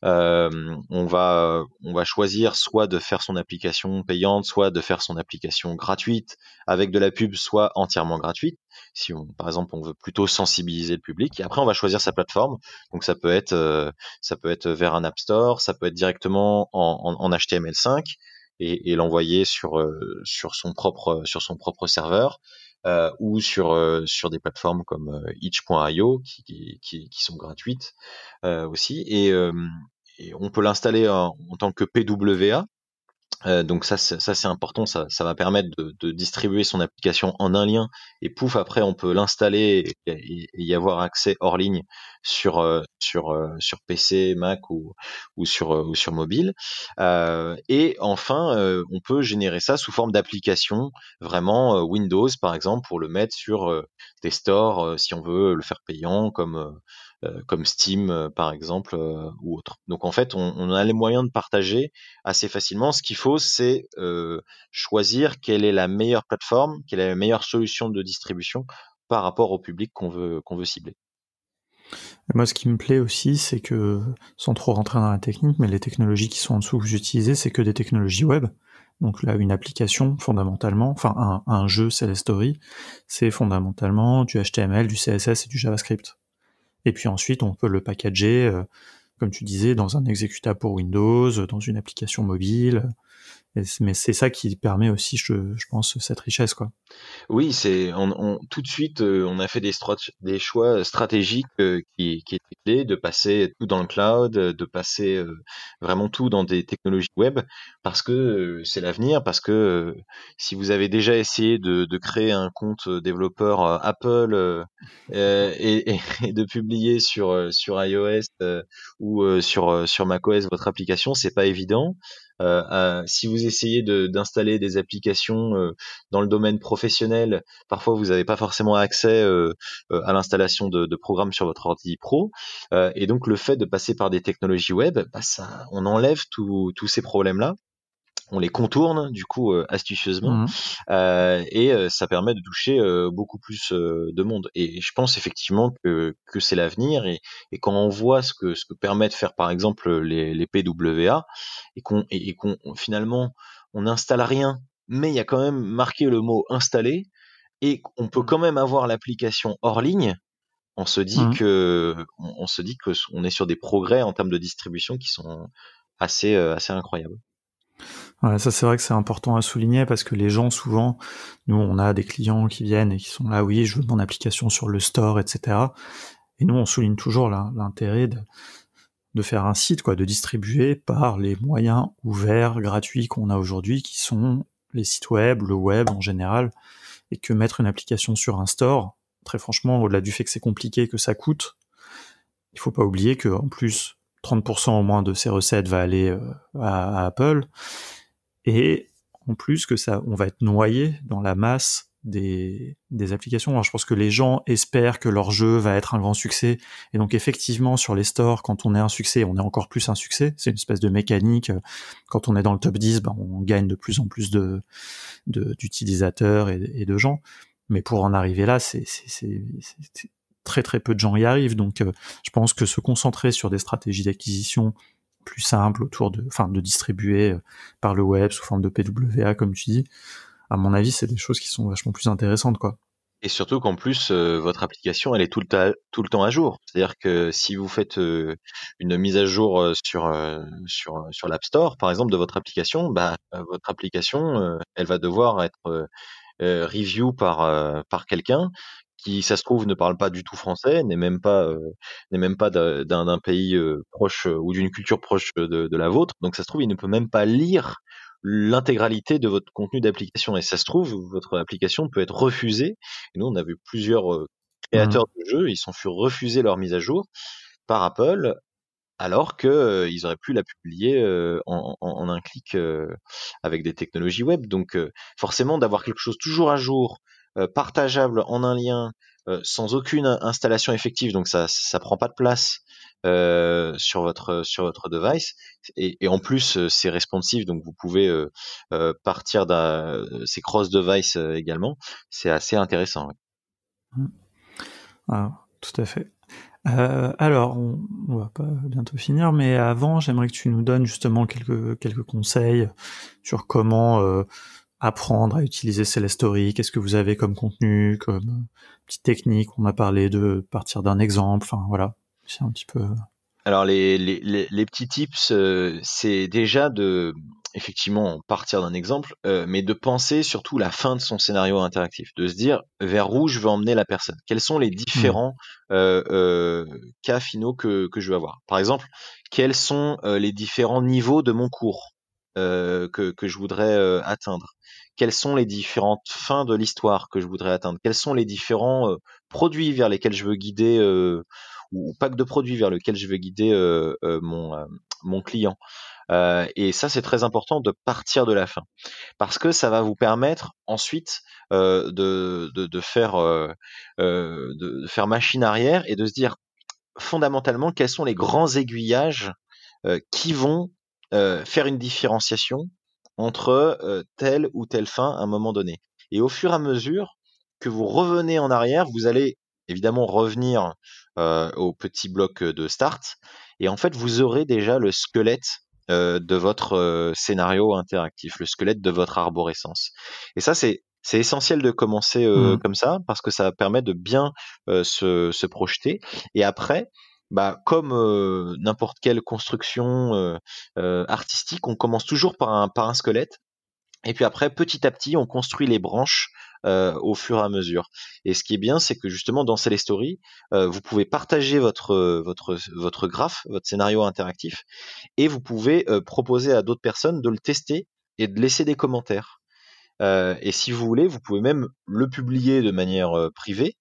on va on va choisir soit de faire son application payante, soit de faire son application gratuite avec de la pub, soit entièrement gratuite. Si on, par exemple, on veut plutôt sensibiliser le public, après on va choisir sa plateforme. Donc ça peut être ça peut être vers un App Store, ça peut être directement en, en, HTML5 et, et l'envoyer sur sur son propre sur son propre serveur. Euh, ou sur sur des plateformes comme itch.io qui, qui, qui, sont gratuites euh, aussi et, on peut l'installer en, tant que PWA. Euh, donc ça, ça c'est important, ça, va permettre de, distribuer son application en un lien et pouf après on peut l'installer et, y avoir accès hors ligne sur euh, sur euh, sur PC, Mac ou sur ou sur mobile. et enfin, on peut générer ça sous forme d'application vraiment Windows par exemple pour le mettre sur des stores si on veut le faire payant comme comme Steam euh, par exemple euh, ou autre. Donc en fait, on, a les moyens de partager assez facilement. Ce qu'il faut, c'est choisir quelle est la meilleure plateforme, quelle est la meilleure solution de distribution par rapport au public qu'on veut cibler. moi, ce qui me plaît aussi, c'est que, sans trop rentrer dans la technique, mais les technologies qui sont en dessous que vous utilisez, c'est que des technologies web. Donc là, une application, fondamentalement, enfin un, un jeu Story, c'est fondamentalement du HTML, du CSS et du JavaScript. Et puis ensuite, on peut le packager, euh, comme tu disais, dans un exécutable pour Windows, dans une application mobile, mais c'est ça qui permet aussi, je, pense, cette richesse, quoi. Oui, c'est tout de suite, euh, on a fait des, choix stratégiques euh, qui, qui de passer tout dans le cloud, de passer euh, vraiment tout dans des technologies web, parce que c'est l'avenir, parce que si vous avez déjà essayé de, créer un compte développeur Apple et, et, de publier sur sur iOS ou sur sur macOS votre application, c'est pas évident. Euh, si vous essayez d'installer des applications dans le domaine professionnel, parfois vous n'avez pas forcément accès à l'installation de, de, programmes sur votre ordi pro. et donc le fait de passer par des technologies web, bah, on enlève tous ces problèmes-là on les contourne du coup euh, astucieusement mmh. euh, et euh, ça permet de toucher beaucoup plus de monde. Et je pense effectivement que, que c'est l'avenir et, et, quand on voit ce que ce que permet de faire par exemple les, les PWA et qu'on et, qu'on finalement on n'installe rien mais il y a quand même marqué le mot installer et on peut mmh. quand même avoir l'application hors ligne on se dit mmh. que on, se dit que on est sur des progrès en termes de distribution qui sont assez assez incroyables Ouais, ça c'est vrai que c'est important à souligner parce que les gens souvent, nous on a des clients qui viennent et qui sont là, oui, je veux mon application sur le store, etc. Et nous on souligne toujours l'intérêt de, de faire un site, quoi, de distribuer par les moyens ouverts, gratuits qu'on a aujourd'hui, qui sont les sites web, le web en général, et que mettre une application sur un store, très franchement, au-delà du fait que c'est compliqué, que ça coûte, il faut pas oublier que en plus 30% au moins de ces recettes va aller euh, à Apple et en plus que ça, on va être noyé dans la masse des, des applications. Alors, je pense que les gens espèrent que leur jeu va être un grand succès. Et donc, effectivement, sur les stores, quand on est un succès, on est encore plus un succès. C'est une espèce de mécanique. Quand on est dans le top 10, ben, on gagne de plus en plus de, d'utilisateurs et, de gens. Mais pour en arriver là, c'est, très très peu de gens y arrivent. Donc, euh, je pense que se concentrer sur des stratégies d'acquisition plus simple autour de, enfin, de distribuer euh, par le web sous forme de PWA, comme tu dis. À mon avis, c'est des choses qui sont vachement plus intéressantes, quoi. Et surtout qu'en plus, euh, votre application, elle est tout le, tout le temps à jour. C'est-à-dire que si vous faites euh, une mise à jour sur, sur, sur l'App Store, par exemple, de votre application, bah, votre application, elle va devoir être review par, par quelqu'un qui, ça se trouve, ne parle pas du tout français, n'est même pas, euh, n'est même pas d'un pays euh, proche euh, ou d'une culture proche de, de, la vôtre. Donc ça se trouve, il ne peut même pas lire l'intégralité de votre contenu d'application. Et ça se trouve, votre application peut être refusée. Et nous, on a vu plusieurs créateurs mmh. de jeux, ils sont fait refuser leur mise à jour par Apple alors que ils auraient pu la publier en, en, en, un clic avec des technologies web. Donc forcément d'avoir quelque chose toujours à jour, partageable en un lien euh, sans aucune installation effective, donc ça ça prend pas de place euh, sur votre sur votre device. Et, en plus c'est responsive donc vous pouvez partir d'un c'est cross device également. C'est assez intéressant mmh. ah, tout à fait. Alors on, on, va pas bientôt finir mais avant j'aimerais que tu nous donnes justement quelques quelques conseils sur comment apprendre à utiliser Celestory Qu'est-ce que vous avez comme contenu, comme petite technique? On a parlé de partir d'un exemple. Enfin voilà, c'est un petit peu. Alors les, les, les, petits tips, euh, c'est déjà de effectivement partir d'un exemple, euh, mais de penser surtout la fin de son scénario interactif, de se dire vers où je veux emmener la personne? Quels sont les différents mmh. euh, cas finaux que, que je veux avoir? Par exemple, quels sont les différents niveaux de mon cours? Que, que je voudrais atteindre. Quelles sont les différentes fins de l'histoire que je voudrais atteindre, quels sont les différents euh, produits vers lesquels je veux guider euh, ou pack de produits vers lesquels je veux guider euh, mon, mon client? et ça, c'est très important de partir de la fin, parce que ça va vous permettre ensuite de, de, faire de faire machine arrière et de se dire fondamentalement quels sont les grands aiguillages qui vont faire une différenciation entre euh, telle ou telle fin à un moment donné. Et au fur et à mesure que vous revenez en arrière, vous allez évidemment revenir euh, au petit bloc de start. Et en fait, vous aurez déjà le squelette euh, de votre scénario interactif, le squelette de votre arborescence. Et ça, c'est c'est essentiel de commencer mmh. comme ça parce que ça permet de bien se, se, projeter. Et après, bah, comme n'importe quelle construction artistique, on commence toujours par un, par un squelette. Et puis après, petit à petit, on construit les branches au fur et à mesure. Et ce qui est bien, c'est que justement dans Celestory, euh, vous pouvez partager votre votre votre graphe, votre scénario interactif, et vous pouvez proposer à d'autres personnes de le tester et de laisser des commentaires. et si vous voulez, vous pouvez même le publier de manière privée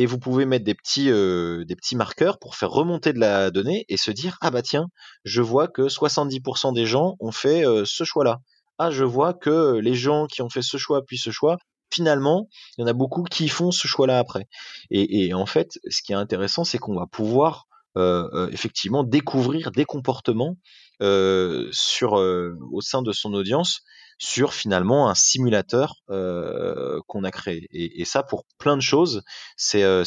et vous pouvez mettre des petits, euh, des petits marqueurs pour faire remonter de la donnée et se dire ah bah tiens, je vois que 70% des gens ont fait euh, ce choix-là. Ah, je vois que les gens qui ont fait ce choix puis ce choix, finalement, il y en a beaucoup qui font ce choix-là après. Et, en fait, ce qui est intéressant, c'est qu'on va pouvoir euh, effectivement découvrir des comportements sur au sein de son audience sur finalement un simulateur euh, qu'on a créé. Et, et, ça, pour plein de choses, c'est euh,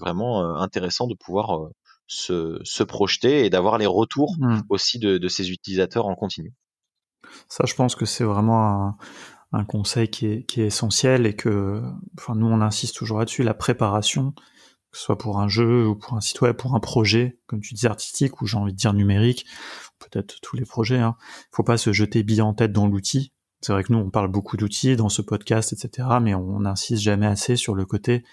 vraiment euh, intéressant de pouvoir se, se, projeter et d'avoir les retours mmh. aussi de, de ces utilisateurs en continu. Ça, je pense que c'est vraiment un, un, conseil qui est, qui est essentiel et que, enfin, nous, on insiste toujours là-dessus, la préparation, que ce soit pour un jeu ou pour un site web, pour un projet, comme tu dis, artistique ou j'ai envie de dire numérique, peut-être tous les projets. Hein. Faut pas se jeter bille en tête dans l'outil. C'est vrai que nous, on parle beaucoup d'outils dans ce podcast, etc. Mais on n'insiste jamais assez sur le côté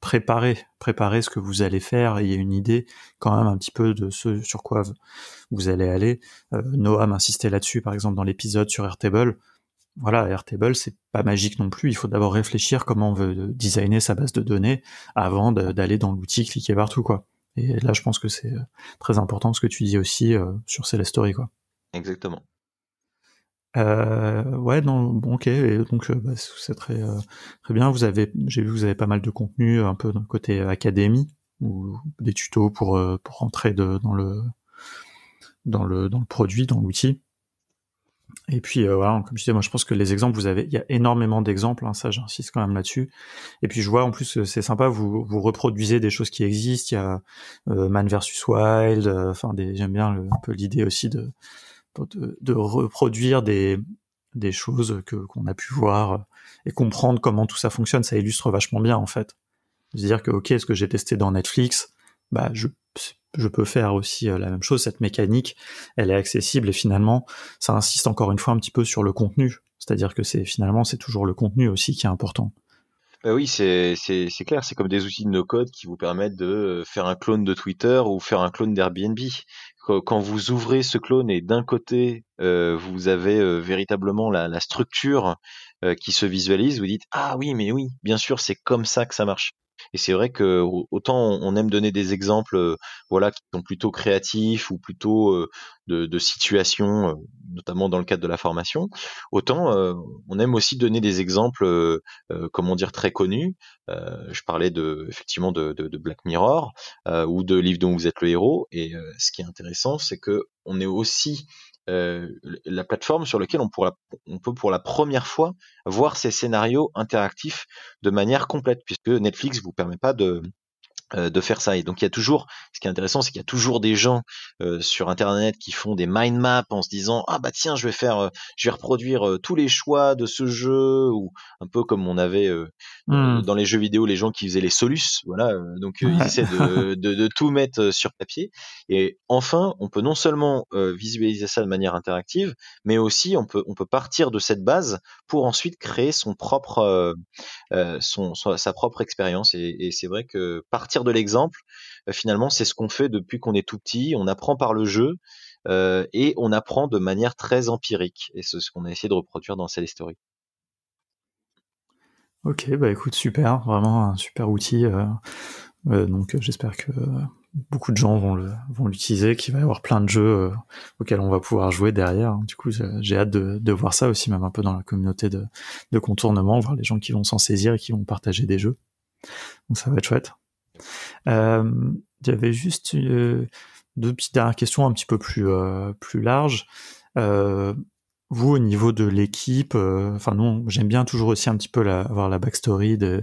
préparer, préparer ce que vous allez faire. Il une idée quand même un petit peu de ce sur quoi vous allez aller. Euh, Noam insistait là-dessus, par exemple, dans l'épisode sur Airtable. Voilà, Airtable, c'est pas magique non plus. Il faut d'abord réfléchir comment on veut designer sa base de données avant d'aller dans l'outil cliquer partout, quoi. Et là, je pense que c'est euh, très important ce que tu dis aussi euh, sur Story, quoi. Exactement. Euh, ouais, non, bon, ok. Et donc, euh, bah, c'est très, très bien. Vous avez, j'ai vu, vous avez pas mal de contenu un peu le côté académie ou des tutos pour pour rentrer de, dans le dans le dans le produit, dans l'outil. Et puis euh, voilà, comme je disais, moi je pense que les exemples, vous avez, il y a énormément d'exemples, hein, ça j'insiste quand même là-dessus. Et puis je vois en plus c'est sympa, vous vous reproduisez des choses qui existent. Il y a euh, Man vs Wild, euh, enfin des, j'aime bien le, un peu l'idée aussi de, de, de reproduire des des choses que qu'on a pu voir et comprendre comment tout ça fonctionne. Ça illustre vachement bien en fait. C'est-à-dire que ok, ce que j'ai testé dans Netflix, bah je je peux faire aussi euh, la même chose. Cette mécanique, elle est accessible et finalement, ça insiste encore une fois un petit peu sur le contenu. C'est-à-dire que c'est finalement, c'est toujours le contenu aussi qui est important. Bah oui, c'est clair. C'est comme des outils de no-code qui vous permettent de faire un clone de Twitter ou faire un clone d'Airbnb. Quand vous ouvrez ce clone et d'un côté, euh, vous avez euh, véritablement la structure qui se visualise, vous dites ah oui, mais oui, bien sûr, c'est comme ça que ça marche. Et c'est vrai que autant on aime donner des exemples, euh, voilà, qui sont plutôt créatifs ou plutôt euh, de, situations, euh, notamment dans le cadre de la formation, autant on aime aussi donner des exemples, comment dire, très connus. je parlais de effectivement de Black Mirror ou de livres dont vous êtes le héros. Et ce qui est intéressant, c'est que on est aussi euh, la plateforme sur laquelle on, peut pour la première fois voir ces scénarios interactifs de manière complète, puisque Netflix vous permet pas de, de faire ça. Et donc il y a toujours, ce qui est intéressant, c'est qu'il y a toujours des gens euh, sur Internet qui font des mind maps en se disant ah bah tiens je vais faire, euh, je vais reproduire tous les choix de ce jeu ou un peu comme on avait mmh. dans les jeux vidéo les gens qui faisaient les solus, voilà. donc ils essaient de, de, de, tout mettre sur papier. Et enfin, on peut non seulement visualiser ça de manière interactive, mais aussi on peut on peut partir de cette base pour ensuite créer son propre son, sa propre expérience. Et, et c'est vrai que partir de l'exemple, euh, finalement, c'est ce qu'on fait depuis qu'on est tout petit. On apprend par le jeu euh, et on apprend de manière très empirique. Et c'est ce qu'on a essayé de reproduire dans Cell Story. Ok, bah écoute, super, vraiment un super outil. Euh, donc j'espère que beaucoup de gens vont vont l'utiliser, qu'il va y avoir plein de jeux auxquels on va pouvoir jouer derrière. Du coup, j'ai hâte de, voir ça aussi, même un peu dans la communauté de contournement, voir les gens qui vont s'en saisir et qui vont partager des jeux. Donc ça va être chouette. Euh, J'avais juste euh, deux petites dernières questions un petit peu plus euh, plus larges. Vous, au niveau de l'équipe, enfin j'aime bien toujours aussi un petit peu avoir la backstory de,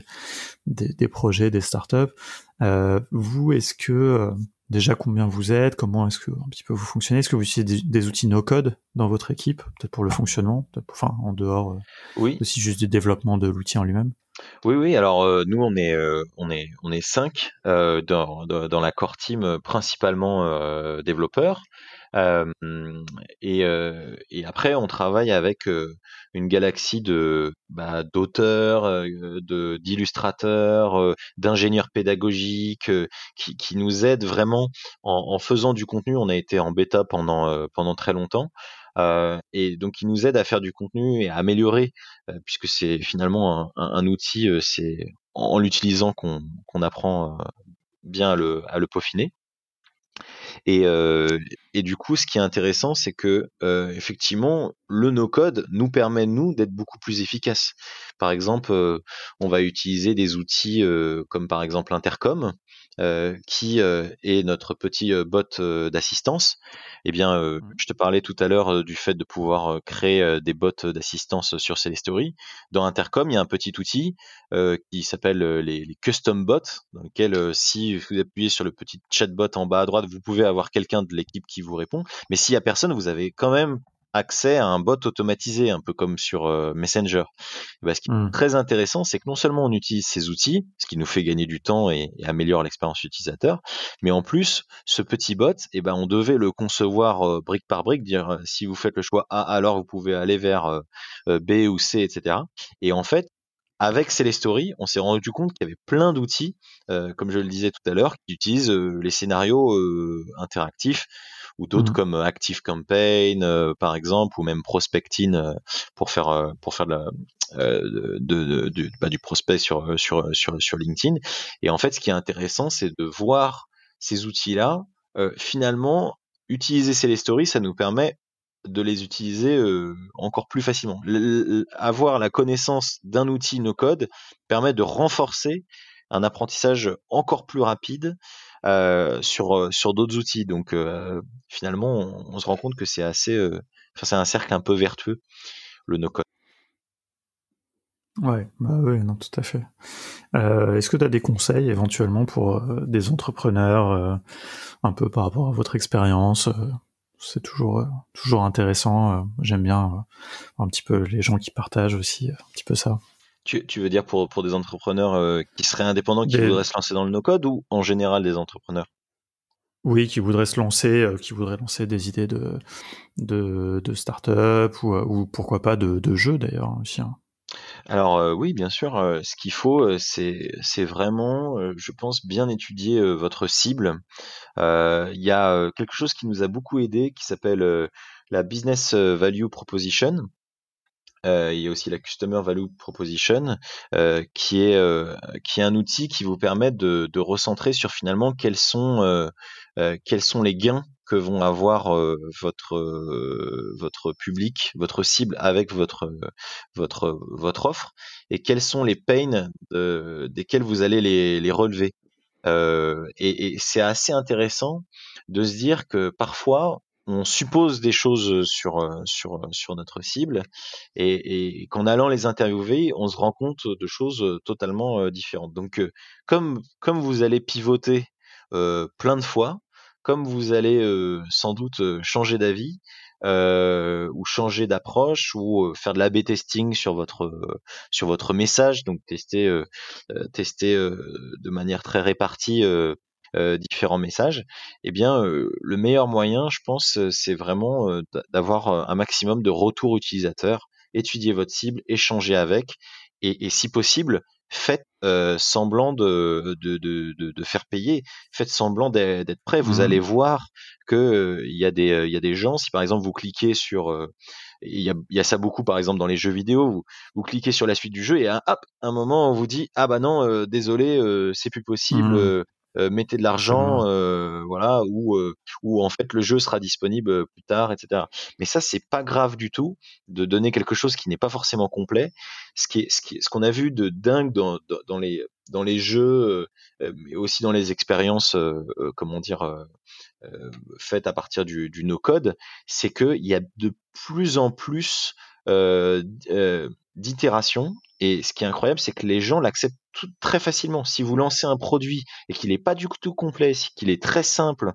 des projets, des startups. Vous, est-ce que déjà combien vous êtes, comment est-ce que un petit peu vous fonctionnez, est-ce que vous utilisez des, outils no-code dans votre équipe, peut-être pour le fonctionnement, enfin en dehors, oui. aussi juste du développement de l'outil en lui-même? Oui, oui. Alors euh, nous, on est, euh, on est, on est cinq euh, dans, dans, la core team, principalement développeurs. Et, et, après, on travaille avec une galaxie de bah, d'auteurs, de d'illustrateurs, d'ingénieurs pédagogiques qui, qui, nous aident vraiment en, faisant du contenu. On a été en bêta pendant pendant très longtemps. Et donc il nous aide à faire du contenu et à améliorer, puisque c'est finalement un, outil, c'est en l'utilisant qu'on apprend bien à le, à le peaufiner. Et, euh, et, du coup, ce qui est intéressant, c'est que euh, effectivement, le no-code nous permet nous d'être beaucoup plus efficaces. Par exemple, euh, on va utiliser des outils comme par exemple Intercom, qui est notre petit bot d'assistance. Eh bien, je te parlais tout à l'heure du fait de pouvoir créer des bots d'assistance sur Celestory. Dans Intercom, il y a un petit outil qui s'appelle les, les, custom bots, dans lequel si vous appuyez sur le petit chatbot en bas à droite, vous pouvez avoir quelqu'un de l'équipe qui vous répond. Mais s'il y a personne, vous avez quand même accès à un bot automatisé, un peu comme sur euh, Messenger. Bah, ce qui est mmh. très intéressant, c'est que non seulement on utilise ces outils, ce qui nous fait gagner du temps et, améliore l'expérience utilisateur, mais en plus, ce petit bot, eh ben, on devait le concevoir euh, brique par brique, dire euh, si vous faites le choix A, alors vous pouvez aller vers B ou C, etc. Et en fait, avec Celestory, on s'est rendu compte qu'il y avait plein d'outils, comme je le disais tout à l'heure, qui utilisent les scénarios interactifs ou d'autres mmh. comme euh, Active Campaign euh, par exemple ou même Prospecting euh, pour faire pour faire de de, de, bah, du prospect sur, sur, sur, sur LinkedIn. Et en fait, ce qui est intéressant, c'est de voir ces outils-là. finalement, utiliser ces stories, ça nous permet de les utiliser encore plus facilement. avoir la connaissance d'un outil no code permet de renforcer un apprentissage encore plus rapide euh, sur euh, sur d'autres outils. Donc euh, finalement, on, se rend compte que c'est assez, c'est un cercle un peu vertueux le no code. Ouais, bah oui, non, tout à fait. Est-ce que tu as des conseils éventuellement pour des entrepreneurs, un peu par rapport à votre expérience C'est toujours toujours intéressant. J'aime bien un petit peu les gens qui partagent aussi un petit peu ça. Tu, veux dire pour, pour des entrepreneurs euh, qui seraient indépendants, qui voudraient se lancer dans le no-code ou en général des entrepreneurs? Oui, qui voudraient se lancer, euh, qui voudraient lancer des idées de, de, de start-up ou, euh, ou pourquoi pas de, de jeux d'ailleurs aussi. Hein. Alors oui, bien sûr, ce qu'il faut, c'est c'est vraiment, je pense, bien étudier votre cible. Il y a quelque chose qui nous a beaucoup aidé qui s'appelle la Business Value Proposition. Euh, il y a aussi la Customer Value Proposition, euh, qui est euh, un outil qui vous permet de, de recentrer sur finalement quels sont quels sont les gains que vont avoir votre votre public, votre cible avec votre votre votre offre et quels sont les pains desquels vous allez les, les relever. et, et c'est assez intéressant de se dire que parfois on suppose des choses sur sur sur notre cible et, et qu'en allant les interviewer, on se rend compte de choses totalement différentes. Donc comme comme vous allez pivoter plein de fois, comme vous allez sans doute changer d'avis ou changer d'approche ou faire de l'A/B testing sur votre message, donc tester de manière très répartie différents messages, eh bien, le meilleur moyen, je pense, c'est vraiment d'avoir un maximum de retours utilisateurs, étudier votre cible, échanger avec, et, si possible, faites semblant de, de, de, de, faire payer, faites semblant d'être prêt. Vous mmh. allez voir que il y a des il y a des gens. Si par exemple vous cliquez sur il y, a, y a, ça beaucoup par exemple dans les jeux vidéo vous, vous cliquez sur la suite du jeu et hop un moment on vous dit ah bah non désolé c'est plus possible mmh. Euh, mettez de l'argent, euh, voilà, ou euh, ou en fait le jeu sera disponible plus tard, etc. Mais ça c'est pas grave du tout de donner quelque chose qui n'est pas forcément complet. Ce qui est ce qui ce qu'on a vu de dingue dans, dans, les dans les jeux, mais aussi dans les expériences, comment dire, faites à partir du, du no code, c'est que il y a de plus en plus euh, d'itération. Et ce qui est incroyable, c'est que les gens l'acceptent très facilement. Si vous lancez un produit et qu'il n'est pas du tout complet, qu'il est très simple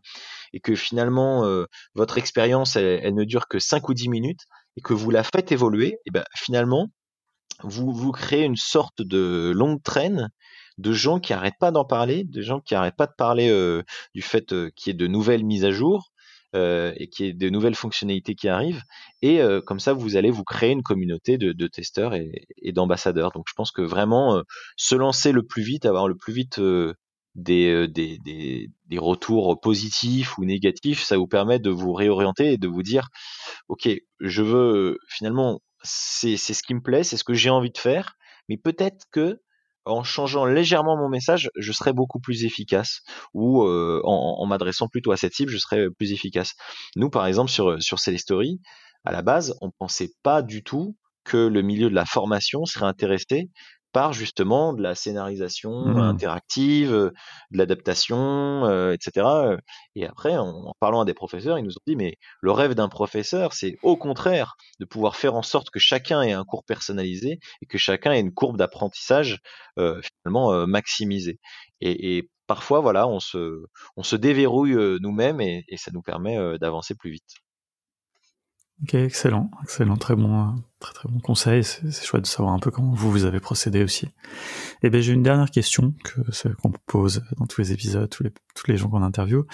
et que finalement euh, votre expérience elle, ne dure que 5 ou 10 minutes et que vous la faites évoluer, et ben finalement vous vous créez une sorte de longue traîne de gens qui arrêtent pas d'en parler, de gens qui arrêtent pas de parler euh, du fait euh, qu'il y ait de nouvelles mises à jour, euh, et qu'il y ait de nouvelles fonctionnalités qui arrivent. Et euh, comme ça, vous allez vous créer une communauté de, testeurs et, d'ambassadeurs. Donc je pense que vraiment euh, se lancer le plus vite, avoir le plus vite des, des, des, des, retours positifs ou négatifs, ça vous permet de vous réorienter et de vous dire, ok, je veux finalement, c'est ce qui me plaît, c'est ce que j'ai envie de faire, mais peut-être que en changeant légèrement mon message, je serais beaucoup plus efficace ou en, en m'adressant plutôt à cette cible, je serais plus efficace. Nous, par exemple, sur, sur Celestory, à la base, on pensait pas du tout que le milieu de la formation serait intéressé par justement de la scénarisation mmh interactive, de l'adaptation, etc. Et après, en, parlant à des professeurs, ils nous ont dit mais le rêve d'un professeur, c'est au contraire de pouvoir faire en sorte que chacun ait un cours personnalisé et que chacun ait une courbe d'apprentissage finalement maximisée. Et, parfois, voilà, on se, on se déverrouille nous-mêmes et ça nous permet d'avancer plus vite. Ok, excellent, excellent, très bon, très très bon conseil. C'est chouette de savoir un peu comment vous vous avez procédé aussi. Et eh ben j'ai une dernière question que qu'on pose dans tous les épisodes, tous les tous les gens qu'on interviewe.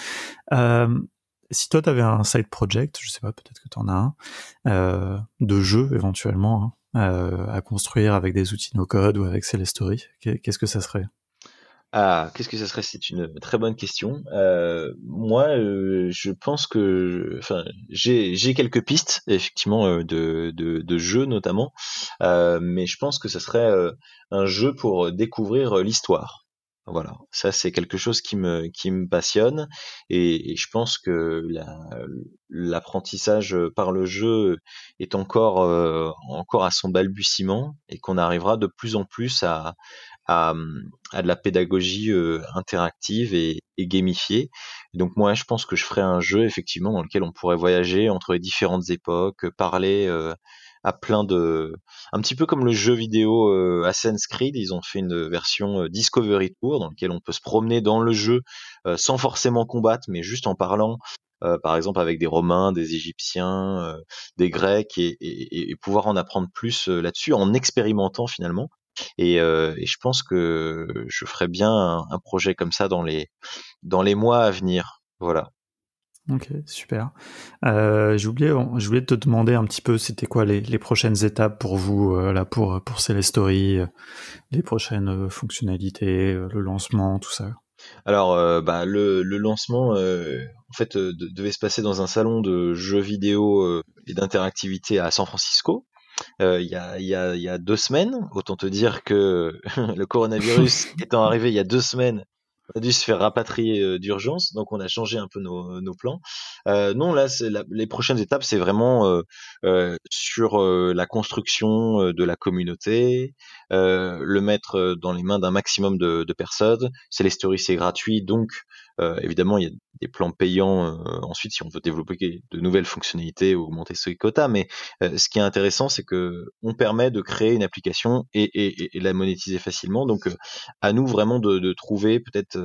Euh, si toi tu avais un side project, je sais pas, peut-être que tu en as un, euh, de jeu éventuellement hein, euh, à construire avec des outils no code ou avec Celestory, qu'est-ce que ça serait? Ah, qu'est-ce que ça serait? C'est une très bonne question. Euh, moi, euh, je pense que, enfin, j'ai j'ai quelques pistes effectivement euh, de de, de jeux notamment, mais je pense que ça serait un jeu pour découvrir l'histoire. Voilà, ça c'est quelque chose qui me qui me passionne et, je pense que l'apprentissage par le jeu est encore encore à son balbutiement et qu'on arrivera de plus en plus à à, de la pédagogie euh, interactive et, et, gamifiée. Donc moi, je pense que je ferais un jeu effectivement dans lequel on pourrait voyager entre les différentes époques, parler euh, à plein de, un petit peu comme le jeu vidéo euh, Assassin's Creed, ils ont fait une version euh, Discovery Tour dans lequel on peut se promener dans le jeu sans forcément combattre, mais juste en parlant. par exemple avec des Romains, des Égyptiens, des Grecs, et, pouvoir en apprendre plus là-dessus en expérimentant finalement. Et, euh, et, je pense que je ferais bien un, projet comme ça dans les dans les mois à venir. Voilà. Ok, super. Euh, J'ai oublié, je voulais te demander un petit peu, c'était quoi les, les, prochaines étapes pour vous euh, là pour pour Celestory, euh, les prochaines fonctionnalités, le lancement, tout ça? Alors, bah, le, le, lancement, en fait, devait se passer dans un salon de jeux vidéo et d'interactivité à San Francisco. Euh, il y, a, y, a, y, a, deux semaines. Autant te dire que le coronavirus étant arrivé il y a deux semaines, on a dû se faire rapatrier euh, d'urgence, donc on a changé un peu nos, nos plans. Euh, non, là, la, les prochaines étapes, c'est vraiment euh, euh sur la construction de la communauté, le mettre dans les mains d'un maximum de, de personnes. C'est les stories, c'est gratuit, donc évidemment, il y a des plans payants euh, ensuite si on veut développer de nouvelles fonctionnalités ou augmenter ce quota. Mais euh, ce qui est intéressant, c'est que on permet de créer une application et, et, et la monétiser facilement. Donc, euh, à nous vraiment de, de trouver peut-être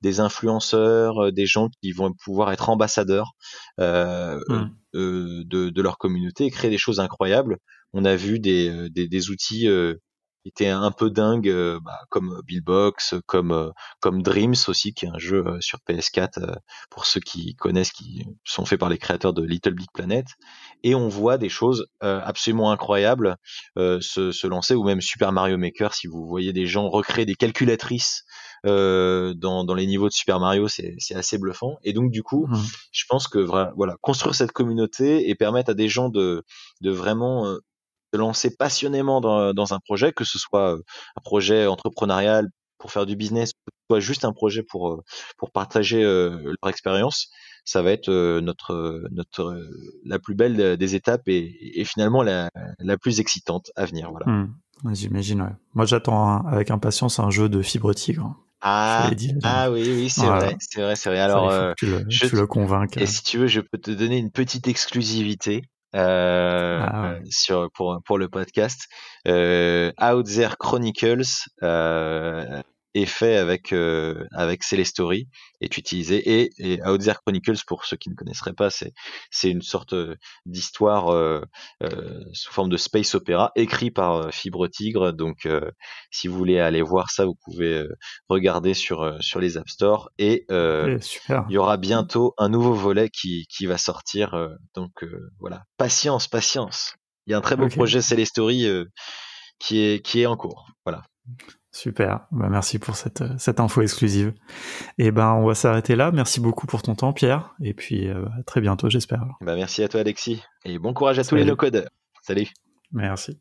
des influenceurs, des gens qui vont pouvoir être ambassadeurs mmh. de, de, leur communauté et créer des choses incroyables. On a vu des, des, des outils était un peu dingue, euh, bah, comme Billbox, comme euh, comme Dreams aussi, qui est un jeu euh, sur PS4 pour ceux qui connaissent, qui sont faits par les créateurs de Little Big Planet. Et on voit des choses absolument incroyables se, se, lancer, ou même Super Mario Maker, si vous voyez des gens recréer des calculatrices dans, dans les niveaux de Super Mario, c'est assez bluffant. Et donc du coup, mmh. je pense que voilà, construire cette communauté et permettre à des gens de, de vraiment de lancer passionnément dans, dans, un projet, que ce soit euh, un projet entrepreneurial pour faire du business, que ce soit juste un projet pour euh, pour partager euh, leur expérience, ça va être notre notre la plus belle des étapes et, et finalement la, la plus excitante à venir. Voilà. Mmh. J'imagine. Ouais. Moi, j'attends avec impatience un jeu de fibre tigre. Ah, ah oui, oui, c'est vrai, c'est vrai, c'est vrai. Alors, tu le, je le convainques. Et si tu veux, je peux te donner une petite exclusivité. Euh, ah euh, sur pour pour le podcast. Euh, Out There Chronicles euh, est fait avec euh, avec Celestory, est utilisé et, et Out There Chronicles pour ceux qui ne connaisseraient pas, c'est c'est une sorte d'histoire euh, euh, sous forme de space opéra écrit par Fibre Tigre. Donc si vous voulez aller voir ça, vous pouvez regarder sur sur les App Store et il y aura bientôt un nouveau volet qui qui va sortir. donc voilà, patience, patience. Il y a un très beau projet Celestory qui est qui est en cours. Voilà. Super, bah, merci pour cette, cette info exclusive. Et ben on va s'arrêter là. Merci beaucoup pour ton temps, Pierre. Et puis euh, à très bientôt, j'espère. Bah, merci à toi, Alexis. Et bon courage à tous les no-codeurs. Salut. Merci.